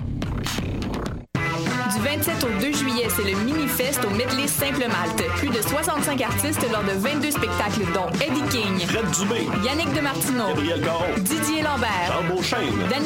Du 27 au 2 juillet, c'est le Mini-Fest au Medley Simple Malte. Plus de 65 artistes lors de 22 spectacles, dont Eddie King, Fred Dubé, Yannick Demartino, Gabriel Caron, Didier Lambert, Charles Beauchesne, Daniel